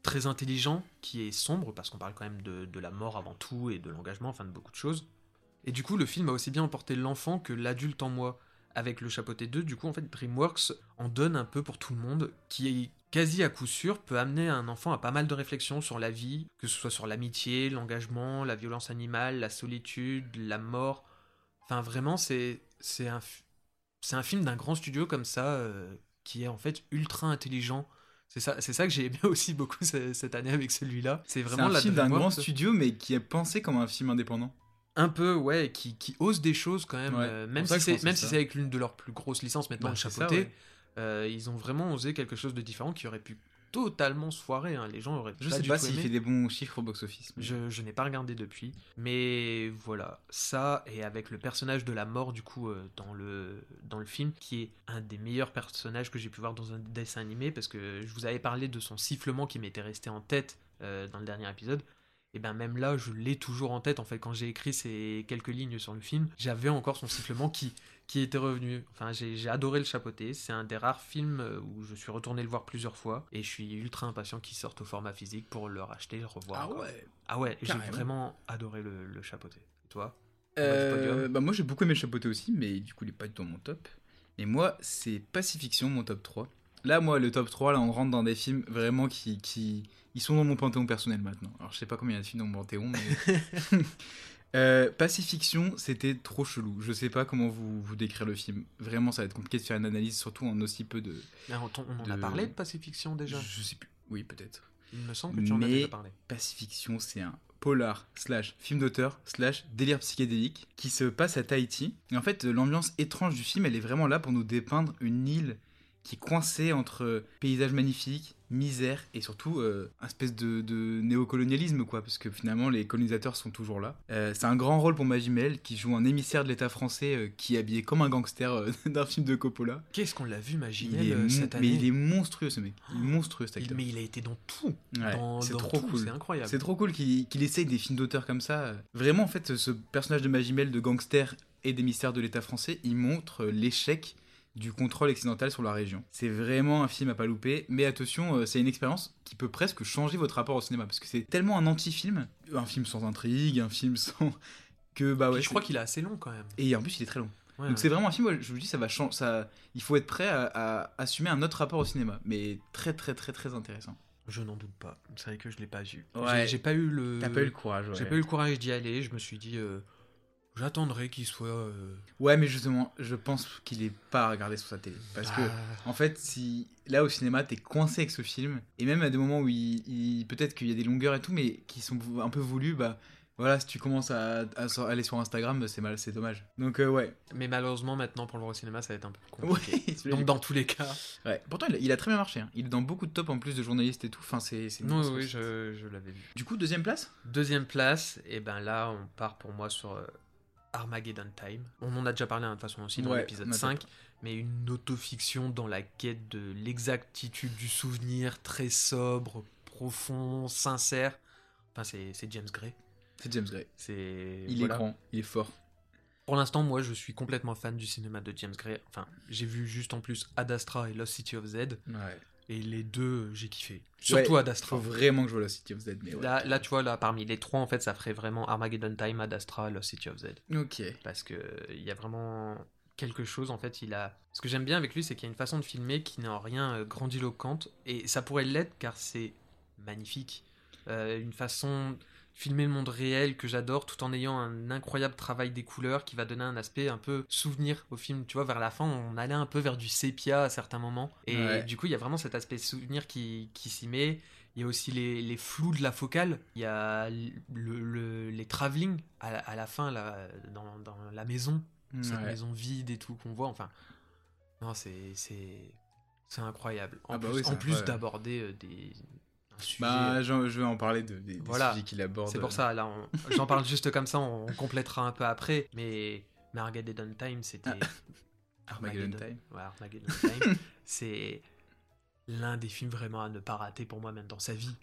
très intelligent, qui est sombre, parce qu'on parle quand même de, de la mort avant tout, et de l'engagement, enfin de beaucoup de choses. Et du coup, le film a aussi bien emporté l'enfant que l'adulte en moi. Avec le Chapeauté 2, du coup, en fait, DreamWorks en donne un peu pour tout le monde, qui est quasi à coup sûr peut amener un enfant à pas mal de réflexions sur la vie, que ce soit sur l'amitié, l'engagement, la violence animale, la solitude, la mort. Enfin, vraiment, c'est c'est un, un film d'un grand studio comme ça, euh, qui est en fait ultra intelligent. C'est ça, c'est ça que j'ai aimé [laughs] aussi beaucoup ce- cette année avec celui-là. C'est vraiment un la film d'un grand studio, mais qui est pensé comme un film indépendant. Un peu, ouais, qui, qui ose des choses quand même, Ouais, euh, même ça si c'est même si c'est avec l'une de leurs plus grosses licences maintenant, Bah, le c'est ça, chapeauté, ouais. euh, ils ont vraiment osé quelque chose de différent qui aurait pu totalement se foirer. hein. Les gens auraient Je pas sais du pas s'il fait des bons chiffres au box-office. mais- Je, je n'ai pas regardé depuis, mais voilà, ça et avec le personnage de la mort du coup euh, dans le dans le film, qui est un des meilleurs personnages que j'ai pu voir dans un dessin animé, parce que je vous avais parlé de son sifflement qui m'était resté en tête euh, dans le dernier épisode. Et ben même là, je l'ai toujours en tête. En fait, quand j'ai écrit ces quelques lignes sur le film, j'avais encore son sifflement qui qui était revenu. Enfin, j'ai adoré le chapeauté. C'est un des rares films euh, où je suis retourné le voir plusieurs fois, et je suis ultra impatient qu'il sorte au format physique pour le racheter, le revoir. Ah ouais. Ah ouais, j'ai vraiment adoré le, le chapeauté. Et Toi Euh, bah moi j'ai beaucoup aimé le chapeauté aussi, mais du coup il est pas du tout dans mon top. Et moi c'est Pacifiction mon top 3. Là moi le top 3 là on rentre dans des films vraiment qui, qui ils sont dans mon panthéon personnel maintenant. Alors je sais pas combien il y a de films dans mon panthéon mais [laughs] Euh, Pacifiction c'était trop chelou. Je sais pas comment vous vous décrire le film. Vraiment ça va être compliqué de faire une analyse surtout en aussi peu de Ah, On, en a parlé de Pacifiction déjà je sais plus. Oui peut-être. Il me semble que tu en as déjà parlé. Pacifiction, c'est un polar slash film d'auteur slash délire psychédélique qui se passe à Tahiti. Et en fait, l'ambiance étrange du film, elle est vraiment là pour nous dépeindre une île qui est coincée entre paysages magnifiques, misère et surtout euh, un espèce de, de néocolonialisme, quoi, parce que finalement les colonisateurs sont toujours là. Euh, c'est un grand rôle pour Magimel qui joue un émissaire de l'État français euh, qui est habillé comme un gangster [laughs] d'un film de Coppola. Qu'est-ce qu'on l'a vu, mon- cette mais année il est monstrueux ce mec, il est monstrueux cet acteur. Mais il a été dans tout. Ouais, c'est trop tout, cool. C'est incroyable. C'est trop cool qu'il essaye des films d'auteur comme ça. Vraiment, en fait, ce personnage de Magimel, de gangster et des mystères de l'État français, il montre l'échec du contrôle occidental sur la région. C'est vraiment un film à pas louper, mais attention, euh, c'est une expérience qui peut presque changer votre rapport au cinéma, parce que c'est tellement un anti-film, un film sans intrigue, un film sans... [laughs] que bah ouais. Puis je crois qu'il est assez long quand même. Et en plus, il est très long. Ouais, Donc ouais. c'est vraiment un film, ouais, je vous dis, ça va changer, ça... Il faut être prêt à, à assumer un autre rapport au cinéma, mais très très très très intéressant. Je n'en doute pas. C'est vrai que je l'ai pas vu. Ouais. J'ai- pas eu le. T'as pas eu le courage, J'ai pas eu le courage d'y aller. Je me suis dit, euh, j'attendrai qu'il soit. euh, Ouais, mais justement, je pense qu'il est pas à regarder sur sa télé. Parce que, ah, en fait, si là au cinéma, t'es coincé avec ce film, et même à des moments où il, il- peut-être qu'il y a des longueurs et tout, mais qui sont un peu voulus, bah voilà, si tu commences à, à so- aller sur Instagram, bah, c'est mal, c'est dommage. Donc, euh, ouais. Mais malheureusement, maintenant pour le voir au cinéma, ça va être un peu Ouais, [laughs] compliqué. celui-là, Donc dans tous les cas. il- ouais. Pourtant, il a, il a très bien marché. hein. Il est dans beaucoup de top en plus de journalistes et tout. Enfin, c'est. c'est une Non, grosse oui, je, je l'avais vu. Du coup, deuxième place? Deuxième place, et ben là, on part pour moi sur euh, Armageddon Time. On en a déjà parlé hein, de toute façon aussi dans Ouais, l'épisode on a 5, mais une autofiction dans la quête de l'exactitude du souvenir, très sobre, profond, sincère. Enfin, c'est c'est James Gray. C'est James Gray. C'est Il voilà. est grand, il est fort. Pour l'instant, moi, je suis complètement fan du cinéma de James Gray. Enfin, j'ai vu juste en plus Ad Astra et Lost City of Z, Ouais. Et les deux, j'ai kiffé. Surtout Ad Il Astra. faut vraiment que je vois la City of Z. Mais ouais. Là, là, tu vois, là, parmi les trois, en fait, ça ferait vraiment Armageddon Time, Ad Astra, Lost City of Z. Ok. Parce que il y a vraiment quelque chose, en fait, il a... Ce que j'aime bien avec lui, c'est qu'il y a une façon de filmer qui n'est en rien euh, grandiloquente, et ça pourrait l'être car c'est magnifique. Euh, une façon... filmer le monde réel que j'adore tout en ayant un incroyable travail des couleurs qui va donner un aspect un peu souvenir au film. Tu vois, vers la fin, on allait un peu vers du sépia à certains moments. Et Ouais. du coup, il y a vraiment cet aspect souvenir qui, qui s'y met. Il y a aussi les, les flous de la focale. Il y a le, le- les travelling à, la- à la fin, là, dans, dans la maison. Cette Ouais. maison vide et tout qu'on voit. Enfin, non, c'est. c'est... Incroyable. En Ah bah plus, oui, d'aborder euh, des sujet. Bah, j'en- je vais en parler de, des, des Voilà. sujets qu'il aborde. C'est pour ça, là, j'en parle juste comme ça, on, on complétera un peu après. Mais mais Armageddon Time, c'était. [laughs] Armageddon Time. Ouais, Armageddon Time, [laughs] c'est l'un des films vraiment à ne pas rater pour moi, même dans sa vie.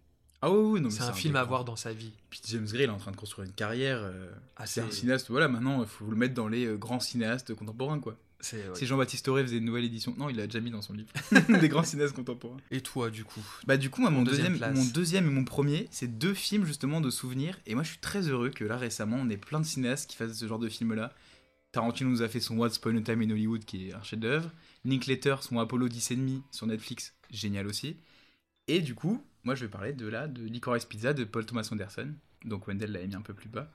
Ah oui, oui, non, C'est un des film à voir dans sa vie. Puis James Gray, il est en train de construire une carrière. euh, Ah, c'est un cinéaste, voilà, maintenant, il faut le mettre dans les euh, grands cinéastes contemporains, quoi. Si Jean-Baptiste Auré faisait une nouvelle édition, non, il a déjà mis dans son livre. [laughs] des grands cinéastes contemporains. Et toi, du coup? Bah du coup, moi, mon, deuxième mon deuxième et mon premier, c'est deux films justement de souvenirs. Et moi, je suis très heureux que là, récemment, on ait plein de cinéastes qui fassent ce genre de films-là. Tarantino nous a fait son What's Upon a Time in Hollywood, qui est un chef-d'œuvre. Linklater, son Apollo 10 et demi sur Netflix, génial aussi. Et du coup, moi, je vais parler de là, de Licorice Pizza de Paul Thomas Anderson. Donc Wendell l'avait mis un peu plus bas.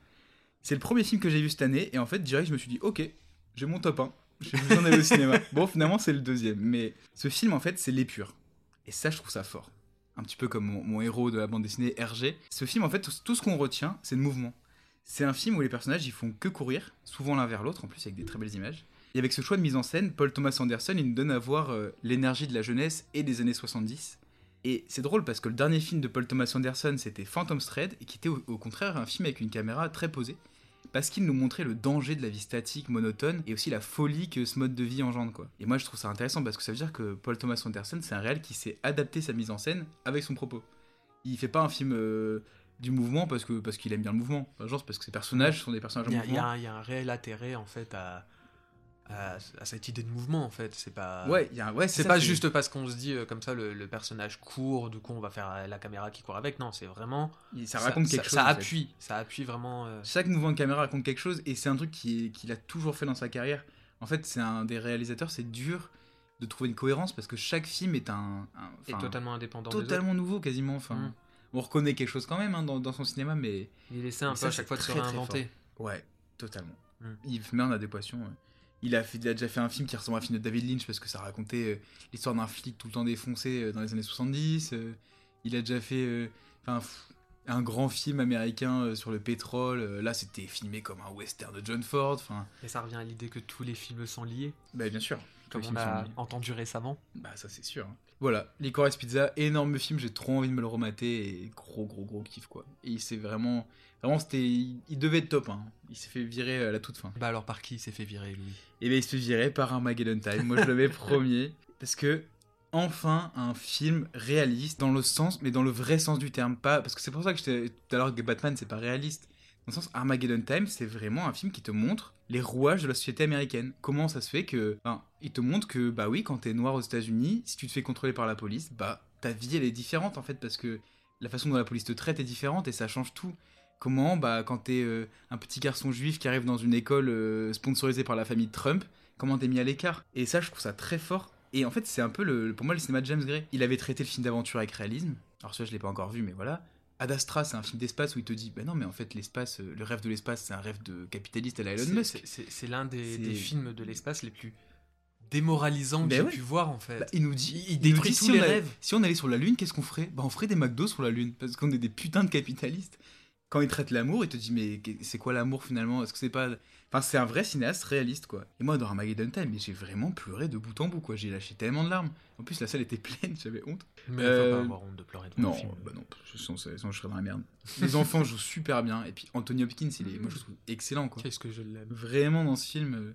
C'est le premier film que j'ai vu cette année, et en fait, direct, je me suis dit, ok, j'ai mon top 1. J'ai besoin d'aller au cinéma. Bon, finalement, c'est le deuxième. Mais ce film, en fait, c'est l'épure. Et ça, je trouve ça fort. Un petit peu comme mon, mon héros de la bande dessinée, RG. Ce film, en fait, tout, ce qu'on retient, c'est le mouvement. C'est un film où les personnages, ils font que courir, souvent l'un vers l'autre, en plus avec des très belles images. Et avec ce choix de mise en scène, Paul Thomas Anderson, il nous donne à voir euh, l'énergie de la jeunesse et des années 70. Et c'est drôle parce que le dernier film de Paul Thomas Anderson, c'était Phantom Thread, qui était au contraire un film avec une caméra très posée. Parce qu'il nous montrait le danger de la vie statique, monotone, et aussi la folie que ce mode de vie engendre, quoi. Et moi, je trouve ça intéressant parce que ça veut dire que Paul Thomas Anderson, c'est un réel qui sait adapter sa mise en scène avec son propos. Il fait pas un film euh, du mouvement parce que parce qu'il aime bien le mouvement. Enfin, genre, parce que ses personnages sont des personnages en y il y a un réel intérêt, en fait, à, à, à cette idée de mouvement, en fait. C'est pas. Ouais, y a ouais, C'est ça, pas juste parce qu'on se dit euh, comme ça le, le personnage court, du coup on va faire euh, la caméra qui court avec. Non, c'est vraiment. ça raconte quelque ça, chose. Ça fait. appuie, ça appuie vraiment. euh, Chaque mouvement de caméra raconte quelque chose et c'est un truc qui qu'il a toujours fait dans sa carrière. En fait, c'est un des réalisateurs, c'est dur de trouver une cohérence parce que chaque film est un, un- est totalement indépendant. totalement nouveau quasiment. Enfin, Mm. on reconnaît quelque chose quand même hein, dans, dans son cinéma, mais. Il essaie un peu ça, à chaque fois de se réinventer. ouais, totalement. Mm. Il met en adéquation. ouais. Il a, fait, il a déjà fait un film qui ressemble à un film de David Lynch parce que ça racontait euh, l'histoire d'un flic tout le temps défoncé euh, dans les années 70. euh, il a déjà fait un grand film américain sur le pétrole. là, c'était filmé comme un western de John Ford. Et ça revient à l'idée que tous les films sont liés, bah, bien sûr. comme on a entendu récemment. Bah, ça, c'est sûr. hein. Voilà, Licorice Pizza, énorme film, j'ai trop envie de me le remater et gros, gros, gros kiff quoi. Et il s'est vraiment. Vraiment, c'était. Il, il devait être top, hein. Il s'est fait virer à la toute fin. Bah alors par qui il s'est fait virer lui Et bien, il se fait virer par Armageddon Time. Moi, je le mets [laughs] premier. Parce que, enfin, un film réaliste, dans le sens, mais dans le vrai sens du terme. Pas, parce que c'est pour ça que tout à l'heure que Batman, c'est pas réaliste. Dans le sens, Armageddon Time, c'est vraiment un film qui te montre les rouages de la société américaine. Comment ça se fait que. Enfin, il te montre que, bah oui, quand t'es noir aux États-Unis, si tu te fais contrôler par la police, bah, ta vie, elle est différente, en fait, parce que la façon dont la police te traite est différente et ça change tout. Comment, bah, quand t'es euh, un petit garçon juif qui arrive dans une école euh, sponsorisée par la famille Trump, comment t'es mis à l'écart Et ça, je trouve ça très fort. Et en fait, c'est un peu, le, pour moi, le cinéma de James Gray. Il avait traité le film d'aventure avec réalisme. Alors, ça, je l'ai pas encore vu, mais voilà. Ad Astra, c'est un film d'espace où il te dit, bah non, mais en fait, l'espace, euh, le rêve de l'espace, c'est un rêve de capitaliste à la Elon Musk. c'est- l'un des, films de l'espace les plus démoralisants que Ben j'ai pu voir en fait. Bah, il nous dit, Il il détruit tous si les on allait- rêves. Si on allait sur la Lune, qu'est-ce qu'on ferait? Bah, on ferait des McDo sur la Lune, parce qu'on est des putains de capitalistes. Quand il traite l'amour, il te dit, mais c'est quoi l'amour finalement? Est-ce que c'est pas. Enfin, c'est un vrai cinéaste réaliste, quoi. Et moi, dans Armageddon Time, mais j'ai vraiment pleuré de bout en bout, quoi. J'ai lâché tellement de larmes. En plus, la salle était [laughs] pleine, j'avais honte. Mais Euh, faut pas avoir honte de pleurer devant Non, film. bah non, sinon, je serais dans la merde. Les enfants jouent super bien, et puis Anthony Hopkins, il est, moi je le trouve excellent, quoi. Qu'est-ce que je l'aime. Vraiment dans ce film.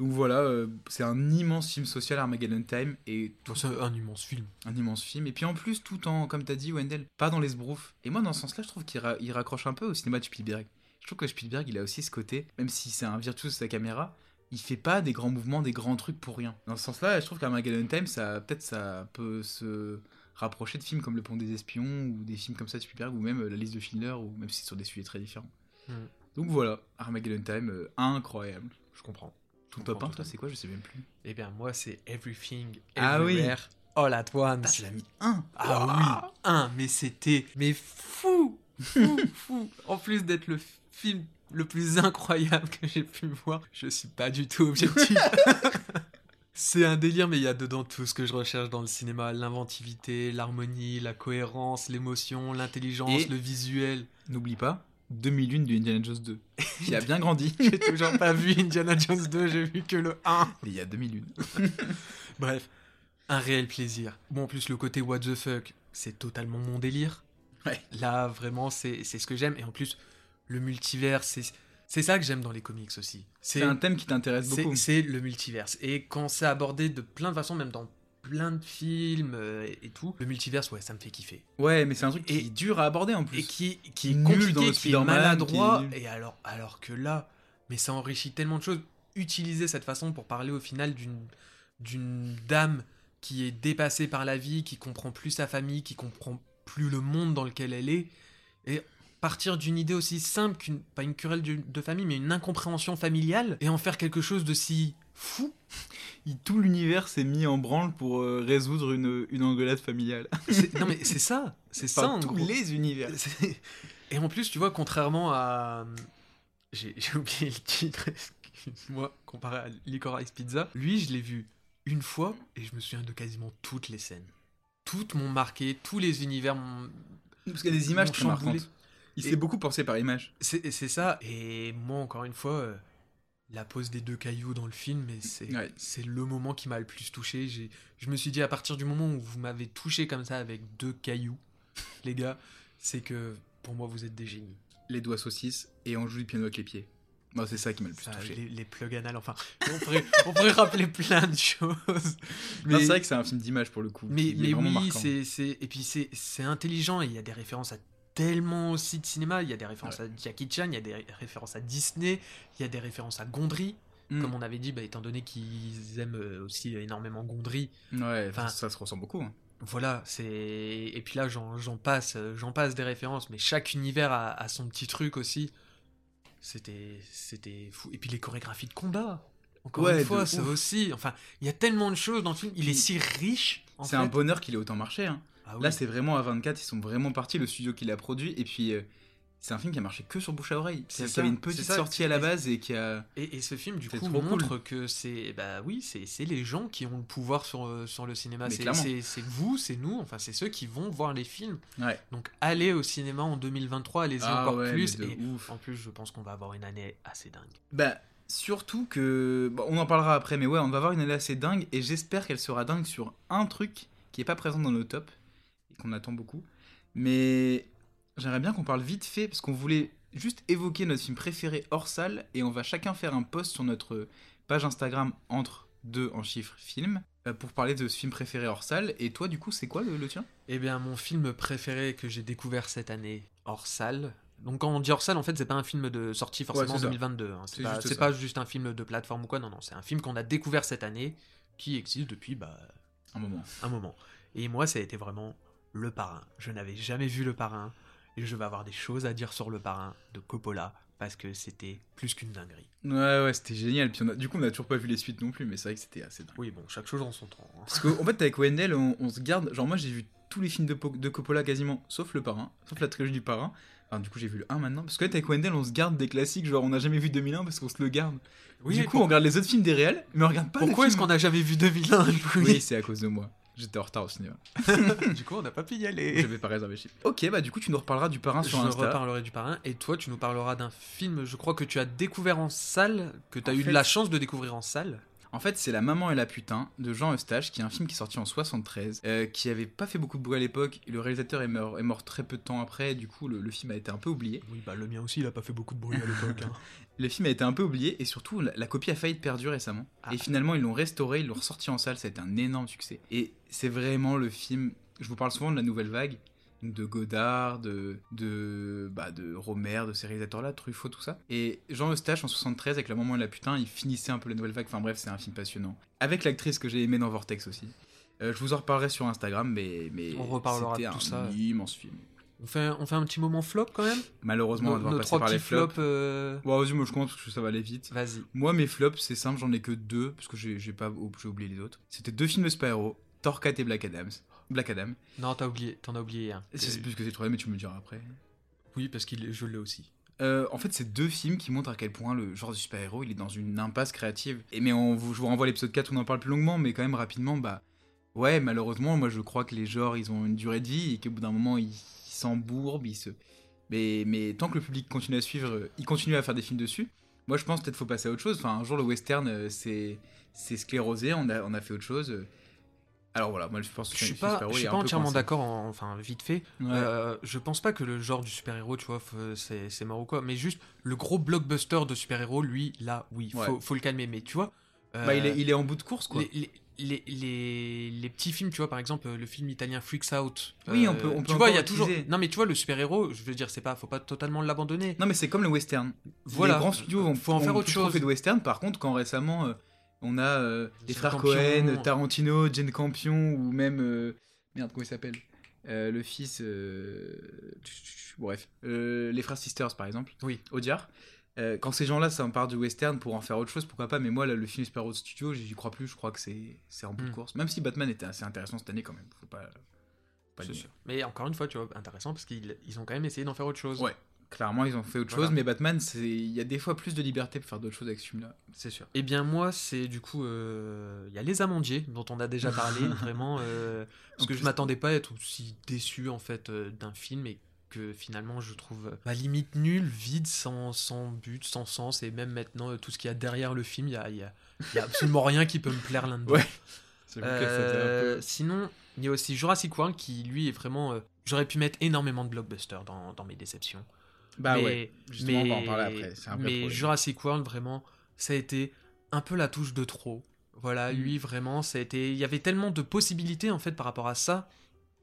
Donc voilà, euh, c'est un immense film social, Armageddon Time, et C'est un immense film. un immense film. Et puis en plus, tout en, comme t'as dit, Wendell, pas dans les sbroufs. Et moi, dans ce sens-là, je trouve qu'il ra- il raccroche un peu au cinéma de Spielberg. Je trouve que Spielberg, il a aussi ce côté, même si c'est un virtuose de sa caméra, il fait pas des grands mouvements, des grands trucs pour rien. Dans ce sens-là, je trouve qu'Armageddon Time, ça, peut-être ça peut se rapprocher de films comme Le Pont des Espions, ou des films comme ça de Spielberg, ou même euh, La Liste de Schindler, ou même si c'est sur des sujets très différents. Mm. Donc voilà, Armageddon Time, euh, incroyable. Je comprends. Ton top 1, comprends toi, c'est quoi Je sais même plus. Eh bien, moi, c'est Everything, Ah oui. Everywhere, All at Ah, Once. tu l'as mis 1 Ah oui, un, mais c'était mais fou. fou, [laughs] fou. En plus d'être le film le plus incroyable que j'ai pu voir, je suis pas du tout objectif. [laughs] C'est un délire, mais il y a dedans tout ce que je recherche dans le cinéma l'inventivité, l'harmonie, la cohérence, l'émotion, l'intelligence, le visuel. N'oublie pas, 2001 du Indiana Jones 2, qui [laughs] a bien grandi. [laughs] J'ai toujours pas vu Indiana Jones 2, j'ai vu que le 1. Mais il y a 2001. [laughs] Bref, un réel plaisir. Bon, en plus, le côté what the fuck, c'est totalement mon délire. Ouais. Là, vraiment, c'est ce que j'aime. Et en plus, le multivers, c'est c'est ça que j'aime dans les comics aussi. C'est un thème qui t'intéresse beaucoup. c'est le multiverse. Et quand c'est abordé de plein de façons, même dans plein de films euh, et, et tout, le multiverse, ouais, ça me fait kiffer. Ouais, mais c'est un truc qui Et- est dur à aborder en plus. Et qui, qui est Nul compliqué, dans le qui est Spider-Man, maladroit. qui est- Et alors, alors que là, mais ça enrichit tellement de choses. Utiliser cette façon pour parler au final d'une d'une dame qui est dépassée par la vie, qui comprend plus sa famille, qui comprend plus le monde dans lequel elle est, et partir d'une idée aussi simple qu'une pas une querelle de, de famille, mais une incompréhension familiale, et en faire quelque chose de si fou. Il- tout l'univers s'est mis en branle pour euh, résoudre une, une engueulade familiale. Non mais c'est ça, c'est ça. En tous gros. les univers. Et en plus, tu vois, contrairement à. J'ai j'ai oublié le titre, excuse-moi, comparé à Licorice Pizza, lui, je l'ai vu une fois et je me souviens de quasiment toutes les scènes. Toutes m'ont marqué, tous les univers m'ont. Parce qu'il y a des images très marquantes. Il s'est beaucoup pensé par image. C'est c'est ça, et moi, encore une fois, euh, la pose des deux cailloux dans le film, mais c'est Ouais. le moment qui m'a le plus touché. Je me suis dit, à partir du moment où vous m'avez touché comme ça avec deux cailloux, les gars, c'est que pour moi, vous êtes des génies. Les doigts saucisses et on joue du piano avec les pieds. Moi, c'est ça qui m'a le plus Ça, touché. les, les plugs anal, enfin, on pourrait, [laughs] on pourrait rappeler plein de choses. Non, c'est vrai que c'est un film d'image pour le coup. mais, mais oui, c'est, c'est, et puis c'est, c'est intelligent, et il y a des références à tellement aussi de cinéma, il y a des références à Jackie Chan, il y a des ré- références à Disney, il y a des références à Gondry, Mm. comme on avait dit, bah, étant donné qu'ils aiment euh, aussi énormément Gondry. Ouais, ça, se ressent beaucoup. hein. Voilà, c'est et puis là j'en, passe, euh, j'en passe des références, mais chaque univers a, a son petit truc aussi. C'était, c'était fou. Et puis les chorégraphies de combat. Encore Ouais, une fois, ça ouf. aussi. Enfin, il y a tellement de choses dans le film. Il est si riche. C'est un bonheur qu'il ait autant marché. hein. Ah oui. Là, c'est vraiment à 24, ils sont vraiment partis, le studio qui l'a produit. Et puis, euh, c'est un film qui a marché que sur bouche à oreille. C'est Qui avait une petite sortie à la base et qui a. Et, et ce film, du coup, cool. montre que c'est. Bah oui, c'est les gens qui ont le pouvoir sur, euh, sur le cinéma. C'est vous, c'est nous, enfin, c'est ceux qui vont voir les films. Ouais. Donc, allez au cinéma en 2023, allez-y Ah encore ouais, plus. Et ouf. en plus, je pense qu'on va avoir une année assez dingue. Bah, surtout que. bon, on en parlera après, mais ouais, on va avoir une année assez dingue. Et j'espère qu'elle sera dingue sur un truc qui est pas présent dans nos tops. Qu'on attend beaucoup. Mais. J'aimerais bien qu'on parle vite fait, parce qu'on voulait juste évoquer notre film préféré hors salle. Et on va chacun faire un post sur notre page Instagram entre deux en chiffres film. euh, Pour parler de ce film préféré hors salle. Et toi, du coup, c'est quoi le, le tien? Eh bien, mon film préféré que j'ai découvert cette année hors salle. Donc, quand on dit hors salle, en fait, c'est pas un film de sortie forcément en ça. 2022. hein. C'est pas, pas juste un film de plateforme ou quoi. Non, non, c'est un film qu'on a découvert cette année qui existe depuis bah, Un moment. un moment. Et moi, ça a été vraiment Le Parrain. Je n'avais jamais vu Le Parrain et je vais avoir des choses à dire sur Le Parrain de Coppola parce que c'était plus qu'une dinguerie. Ouais, ouais, c'était génial. Puis on a- du coup, on a toujours pas vu les suites non plus, mais c'est vrai que c'était assez dingue. Oui, bon, chaque chose en son temps. hein. Parce qu'en fait, avec Wendell, on, on se garde. Genre, moi, j'ai vu tous les films de, Po- de Coppola quasiment, sauf le parrain, sauf la trilogie du parrain. Enfin, du coup, j'ai vu le 1 maintenant. Parce fait, avec Wendell, on se garde des classiques. Genre, on n'a jamais vu 2001 parce qu'on se le garde. Oui, du coup, on regarde les autres films des réels, mais on regarde pas Pourquoi est-ce qu'on n'a jamais vu 2001 Louis? Oui, c'est à cause de moi. J'étais en retard au cinéma. [laughs] Du coup, on n'a pas pu y aller. Je vais pas réserver chip. Ok, bah du coup, tu nous reparleras du parrain Je sur Insta. reparlerai du parrain et toi tu nous parleras d'un film je crois que tu as découvert en salle que tu as En eu fait- la chance de découvrir en salle En fait, c'est La Maman et la Putain de Jean Eustache, qui est un film qui est sorti en 73, euh, qui avait pas fait beaucoup de bruit à l'époque. Le réalisateur est mort, est mort très peu de temps après, du coup, le, le film a été un peu oublié. oui bah le mien aussi il a pas fait beaucoup de bruit à l'époque hein. [laughs] Le film a été un peu oublié et surtout la, la copie a failli être perdue récemment. Ah. Et finalement ils l'ont restauré, ils l'ont ressorti en salle, ça a été un énorme succès. Et c'est vraiment le film. Je vous parle souvent de la nouvelle vague, de Godard, de de bah, de Romer, de ces réalisateurs-là, Truffaut, tout ça. Et Jean Eustache en 73 avec La Maman et la Putain, il finissait un peu la nouvelle vague. Enfin bref, c'est un film passionnant. Avec l'actrice que j'ai aimée dans Vortex aussi. Euh, je vous en reparlerai sur Instagram, mais mais On reparlera c'était de tout un ça. immense film. on, fait, on fait un petit moment flop quand même? Malheureusement, on va devoir passer trois par les petits flops. flops euh, Bon, vas-y, moi je compte parce que ça va aller vite. vas-y Moi, mes flops, c'est simple, j'en ai que deux, parce que j'ai j'ai pas j'ai oublié les autres. C'était deux films de Thor 4 et Black Adams. Black Adam. non t'as oublié t'en as oublié un Je sais plus ce que c'est le troisième, mais tu me le diras après. Oui, parce que je l'ai aussi. Euh, en fait, c'est deux films qui montrent à quel point le genre du super-héros, il est dans une impasse créative. Et mais on, je vous renvoie à l'épisode 4, on en parle plus longuement, mais quand même rapidement, bah ouais, malheureusement, moi je crois que les genres, ils ont une durée de vie et qu'au bout d'un moment, ils s'embourbent, ils se... Mais, mais tant que le public continue à suivre, il continue à faire des films dessus. Moi, je pense peut-être faut passer à autre chose. Enfin, un jour, le western, euh, c'est c'est sclérosé, on a, on a fait autre chose. Alors voilà, moi je pense que je suis pas, je suis pas entièrement d'accord, enfin vite fait. Euh, je pense pas que le genre du super-héros, tu vois, c'est mort ou quoi, mais juste le gros blockbuster de super-héros, lui, là, oui, faut, faut le calmer. Mais tu vois. bah, il, est, il est en bout de course, quoi. Les, les, les, les, petits films, tu vois, par exemple, le film italien Freaks Out. Oui, on peut. On tu vois, il y a toujours. Non, mais tu vois, le super-héros, je veux dire, c'est pas, faut pas totalement l'abandonner. Non, mais c'est comme le western. Voilà. Les grands studios vont faut en faire autre chose. fait de western. Par contre, quand récemment. Euh, on a euh, les frères Cohen, Tarantino, Jane Campion ou même euh, merde comment il s'appelle euh, le fils bref les frères Sisters par exemple oui. Audiard. Quand ces gens-là ça part du western pour en faire autre chose pourquoi pas mais moi là, le film Sparrow Studio j'y crois plus je crois que c'est en bout de hmm. course. Même si Batman était assez intéressant cette année quand même faut pas, pas sûr. mais encore une fois tu vois intéressant parce qu'ils ont quand même essayé d'en faire autre chose. Ouais Clairement, ils ont fait autre chose, mais Batman, il y a des fois plus de liberté pour faire d'autres choses avec ce film-là. C'est sûr. Eh bien, moi, c'est du coup. Euh, il y a Les Amandiers, dont on a déjà [laughs] parlé, vraiment. Euh, parce que je m'attendais pas à être aussi déçu, en fait, euh, d'un film et que finalement, je trouve ma limite nulle, vide, sans, sans but, sans sens. Et même maintenant, tout ce qu'il y a derrière le film, il y a, y a, absolument [laughs] rien qui peut me plaire là-dedans. Ouais. Sinon, il y a aussi Jurassic World qui, lui, est vraiment. J'aurais pu mettre énormément de blockbusters dans, dans mes déceptions. Bah mais, ouais, justement, on va en parler après. mais Jurassic World, vraiment, ça a été un peu la touche de trop. Voilà, mm. lui, vraiment, ça a été... Il y avait tellement de possibilités, en fait, par rapport à ça.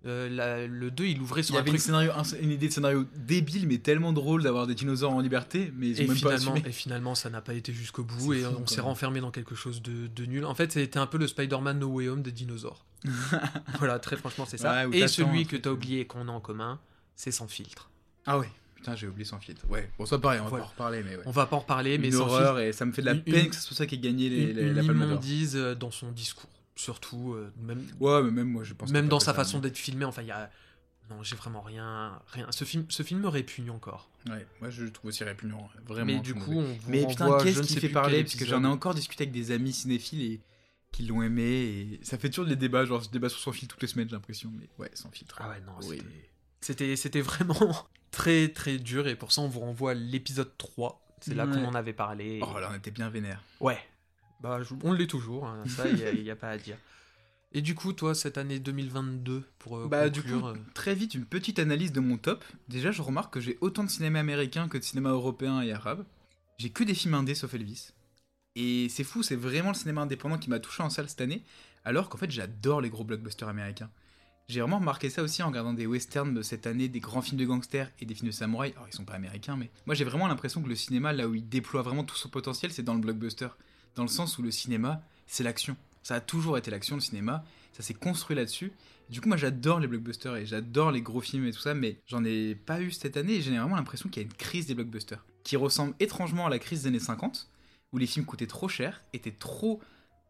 Euh, le 2, il ouvrait sur il y avait Une, scénario, une idée de scénario débile, mais tellement drôle d'avoir des dinosaures en liberté. Mais et, finalement, et finalement, ça n'a pas été jusqu'au bout et on s'est renfermé dans quelque chose de, de nul. En fait, c'était un peu le Spider-Man No Way Home des dinosaures. [laughs] voilà, très franchement, c'est ça. et celui que tu as oublié et qu'on a en commun, c'est sans filtre. Ah ouais. Putain, j'ai oublié sans filtre. Ouais, bon, ça pareil, on va pas en reparler, mais ouais. On va pas en reparler, mais une horreur et ça me fait de la peine que ce soit ça qui ait gagné les, les, la Palme dise euh, dans son discours, surtout euh, même. Ouais, mais même moi, je pense. Même dans sa façon d'être filmé, enfin, il y a. Non, j'ai vraiment rien, rien. Ce film, ce film me répugne encore. Ouais, moi je le trouve aussi répugnant, vraiment. Mais du coup, on Mais putain, qu'est-ce qui fait parler Parce que j'en ai encore discuté avec des amis cinéphiles et qui l'ont aimé et ça fait toujours des débats, genre je débat sur son filtre toutes les semaines, j'ai l'impression. Mais ouais, sans filtre. Ah ouais, non, c'était, c'était vraiment [laughs] très très dur et pour ça on vous renvoie à l'épisode 3. C'est là qu'on en avait parlé. Oh là on était bien vénère. Ouais. Bah on l'est toujours, hein. ça il n'y a, pas à dire. Et du coup toi cette année 2022 pour euh, bah, du coup, euh, très vite une petite analyse de mon top. Déjà je remarque que j'ai autant de cinéma américain que de cinéma européen et arabe. J'ai que des films indés sauf Elvis. Et c'est fou, c'est vraiment le cinéma indépendant qui m'a touché en salle cette année, alors qu'en fait j'adore les gros blockbusters américains. J'ai vraiment remarqué ça aussi en regardant des westerns de cette année, des grands films de gangsters et des films de samouraï. Alors, ils sont pas américains, mais moi j'ai vraiment l'impression que le cinéma, là où il déploie vraiment tout son potentiel, c'est dans le blockbuster. Dans le sens où le cinéma, c'est l'action. Ça a toujours été l'action, le cinéma. Ça s'est construit là-dessus. Du coup, moi j'adore les blockbusters et j'adore les gros films et tout ça, mais j'en ai pas eu cette année et j'ai vraiment l'impression qu'il y a une crise des blockbusters qui ressemble étrangement à la crise des années 50 où les films coûtaient trop cher, étaient trop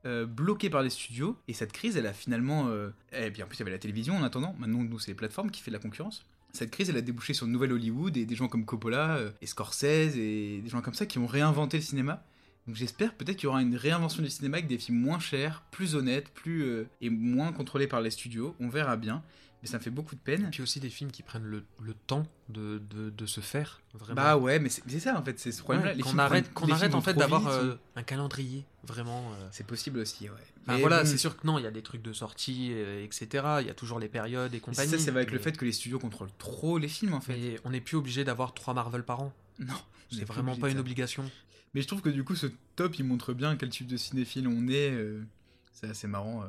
euh, bloqué par les studios. Et cette crise, elle a finalement. Euh, eh bien, en plus, il y avait la télévision en attendant. Maintenant, nous, c'est les plateformes qui fait de la concurrence. Cette crise, elle a débouché sur une nouvelle Hollywood et des gens comme Coppola euh, et Scorsese et des gens comme ça qui ont réinventé le cinéma. Donc j'espère peut-être qu'il y aura une réinvention du cinéma avec des films moins chers, plus honnêtes, plus et moins contrôlés par les studios. On verra bien mais ça me fait beaucoup de peine. Et puis aussi des films qui prennent le, le temps de, de, de, se faire, vraiment. Bah ouais, mais c'est ça en fait, c'est ce problème-là. qu'on arrête, qu'on arrête en fait d'avoir euh, un calendrier, vraiment. Euh. C'est possible aussi, ouais. Enfin, voilà, c'est sûr que non, il y a des trucs de sortie, euh, etc. Il y a toujours les périodes et compagnie. Ça, c'est avec le fait que les studios contrôlent trop les films en fait. Et on n'est plus obligé d'avoir trois Marvel par an. [laughs] Non, c'est vraiment pas une obligation. Mais je trouve que du coup, ce top, il montre bien quel type de cinéphile on est. c'est assez marrant.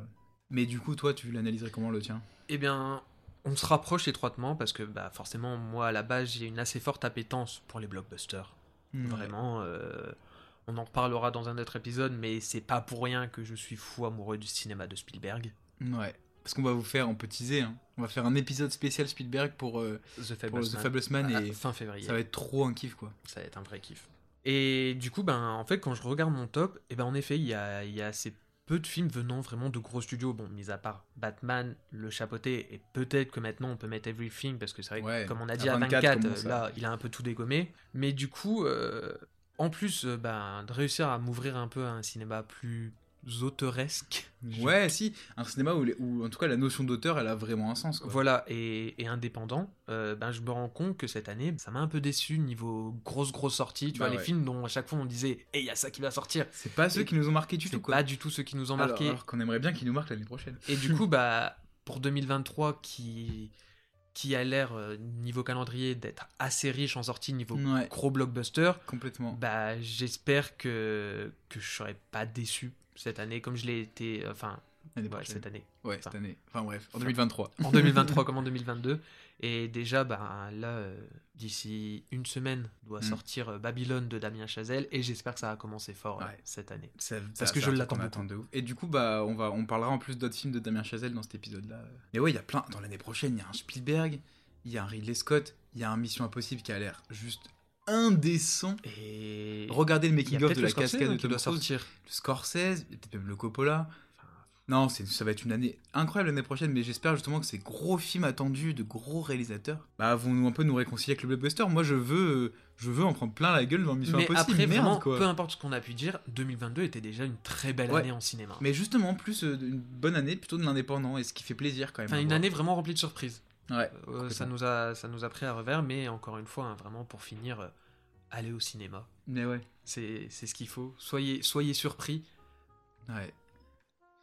Mais du coup, toi, tu l'analyserais comment le tien? Eh bien, on se rapproche étroitement parce que bah, forcément, moi à la base, j'ai une assez forte appétence pour les blockbusters. Hmm. Vraiment, euh, on en reparlera dans un autre épisode, mais c'est pas pour rien que je suis fou amoureux du cinéma de Spielberg. Ouais. Parce qu'on va vous faire, on peut teaser, hein. on va faire un épisode spécial Spielberg pour, euh, The, Fablesman, Man, et fin février. Ça va être trop un kiff quoi. Ça va être un vrai kiff. Et du coup, ben, en fait, quand je regarde mon top, et eh ben, en effet, il y a, y a ces peu de films venant vraiment de gros studios. Bon, mis à part Batman, le chapeauté, et peut-être que maintenant on peut mettre Everything, parce que c'est vrai que, Ouais, comme on a dit à à 24, 24, commence euh, là, il a un peu tout dégommé. Mais du coup, euh, en plus, euh, ben, de réussir à m'ouvrir un peu à un cinéma plus auteuresque. Ouais, si, un cinéma où, en tout cas la notion d'auteur elle a vraiment un sens. Quoi. Voilà, et, et indépendant, euh, ben, je me rends compte que cette année, ça m'a un peu déçu niveau grosse, grosse sortie. Tu Bah vois, les films dont à chaque fois on disait, et il y a ça qui va sortir. C'est pas ceux Et- qui nous ont marqué du tout quoi. pas du tout ceux qui nous ont Alors- marqué. Alors, qu'on aimerait bien qu'ils nous marquent l'année prochaine. Et du coup, bah, pour 2023, qui, qui a l'air, euh, niveau calendrier, d'être assez riche en sortie niveau Ouais, gros blockbuster, complètement. bah, j'espère que, que je serai pas déçu cette année, comme je l'ai été, enfin, ouais, prochaine. cette année. Ouais, Enfin. cette année. Enfin bref, en 2023. En 2023 [laughs] comme en 2022. Et déjà, bah, là, euh, d'ici une semaine, doit Mm. sortir euh, Babylone de Damien Chazelle, et j'espère que ça va commencer fort euh, cette année. Ça- Parce ça- que je l'attends attend de ouf. Et du coup, bah, on, va, on parlera en plus d'autres films de Damien Chazelle dans cet épisode-là. Mais ouais, il y a plein. Dans l'année prochaine, il y a un Spielberg, il y a un Ridley Scott, il y a un Mission Impossible qui a l'air juste indécent. Et Regardez le making-of de la Scorsese, cascade de Tom Cruise, sortir. le Scorsese, peut-être même le Coppola. Non, ça va être une année incroyable l'année prochaine, mais j'espère justement que ces gros films attendus de gros réalisateurs bah, vont nous, un peu nous réconcilier avec le blockbuster. Moi, je veux, je veux en prendre plein la gueule dans Mission Mais Impossible. après, Merde, vraiment, quoi. peu importe ce qu'on a pu dire, 2022 était déjà une très belle Ouais. année en cinéma. Mais justement, plus euh, une bonne année plutôt de l'indépendant, et ce qui fait plaisir quand même. Enfin, une voir. année vraiment remplie de surprises. Ouais. Euh, ça, nous a, ça nous a pris à revers, mais encore une fois, hein, vraiment pour finir, euh, aller au cinéma. Mais ouais. C'est ce qu'il faut. Soyez, soyez surpris Ouais.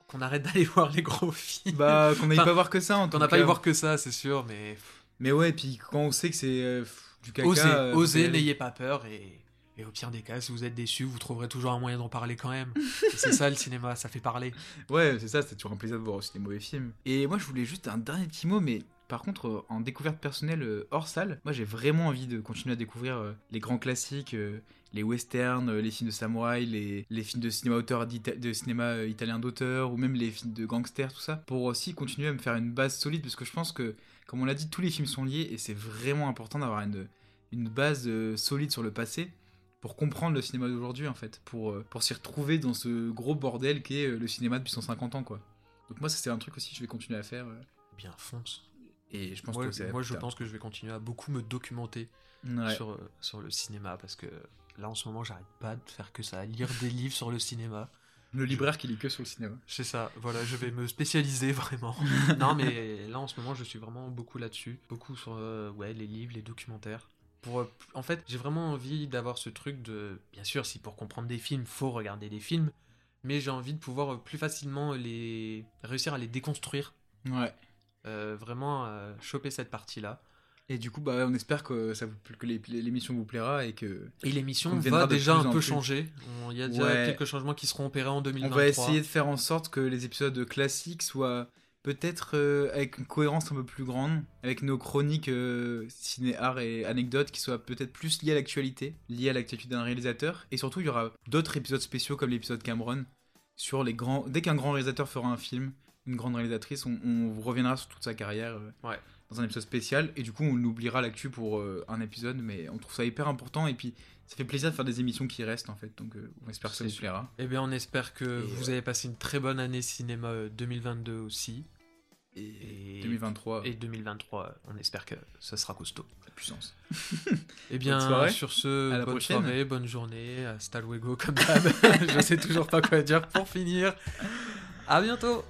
qu'on arrête d'aller [laughs] voir les gros films. Bah, qu'on n'aille Enfin, pas voir que ça en qu'on n'a pas eu voir que ça, c'est sûr, mais Mais ouais, puis quand on sait que c'est euh, du caca. osez, euh, osez, n'ayez pas peur et, et au pire des cas, si vous êtes déçu, vous trouverez toujours un moyen d'en parler quand même. C'est ça le cinéma, ça fait parler. [laughs] Ouais, c'est ça, c'est toujours un plaisir de voir aussi des mauvais films. Et moi, je voulais juste un dernier petit mot, mais par contre, euh, en découverte personnelle euh, hors salle, moi j'ai vraiment envie de continuer à découvrir euh, les grands classiques, les westerns, les films de samouraï, les, films de cinéma auteur italien d'auteur, ou même les films de gangsters, tout ça, pour aussi continuer à me faire une base solide, parce que je pense que, comme on l'a dit, tous les films sont liés, et c'est vraiment important d'avoir une, une base solide sur le passé pour comprendre le cinéma d'aujourd'hui en fait, pour, pour s'y retrouver dans ce gros bordel qui est euh, le cinéma depuis 150 ans quoi. Donc moi c'est un truc aussi que je vais continuer à faire Bien, fonce. Et je pense Moi, que c'est moi, je pense que je vais continuer à beaucoup me documenter Ouais. sur, euh, sur le cinéma parce que là en ce moment, j'arrête pas de faire que ça, lire des livres sur le cinéma. le libraire qui lit que sur le cinéma. C'est ça, voilà, je vais me spécialiser vraiment. [laughs] non, mais là en ce moment, je suis vraiment beaucoup là-dessus. Beaucoup sur euh, ouais, les livres, les documentaires. Pour, euh, en fait, j'ai vraiment envie d'avoir ce truc de. Bien sûr, si pour comprendre des films, faut regarder des films. Mais j'ai envie de pouvoir plus facilement les réussir à les déconstruire. Ouais. Euh, vraiment euh, choper cette partie-là. Et du coup bah on espère que ça vous, que les- l'émission vous plaira et que Et l'émission va déjà un peu changer. On- Il y a déjà Ouais. quelques changements qui seront opérés en on 2023. va essayer de faire en sorte que les épisodes classiques soient peut-être euh, avec une cohérence un peu plus grande, avec nos chroniques euh, ciné art et anecdotes qui soient peut-être plus liées à l'actualité, liées à l'actualité d'un réalisateur. Et surtout, il y aura d'autres épisodes spéciaux comme l'épisode Cameron sur les grands. Dès qu'un grand réalisateur fera un film, une grande réalisatrice, on, on reviendra sur toute sa carrière. euh, Ouais. Dans un épisode spécial, et du coup, on oubliera l'actu pour euh, un épisode, mais on trouve ça hyper important, et puis ça fait plaisir de faire des émissions qui restent en fait, donc euh, on espère que ça vous plaira. Eh bien, on espère que Et, vous avez passé une très bonne année cinéma euh, 2022 aussi. Et, Et- 2023, Et 2023, on espère que ce sera costaud. la puissance. [laughs] Eh bien, soirée. sur ce, À la bonne prochaine. soirée, bonne journée, hasta luego comme d'hab. [laughs] Je sais toujours pas quoi dire pour finir. À bientôt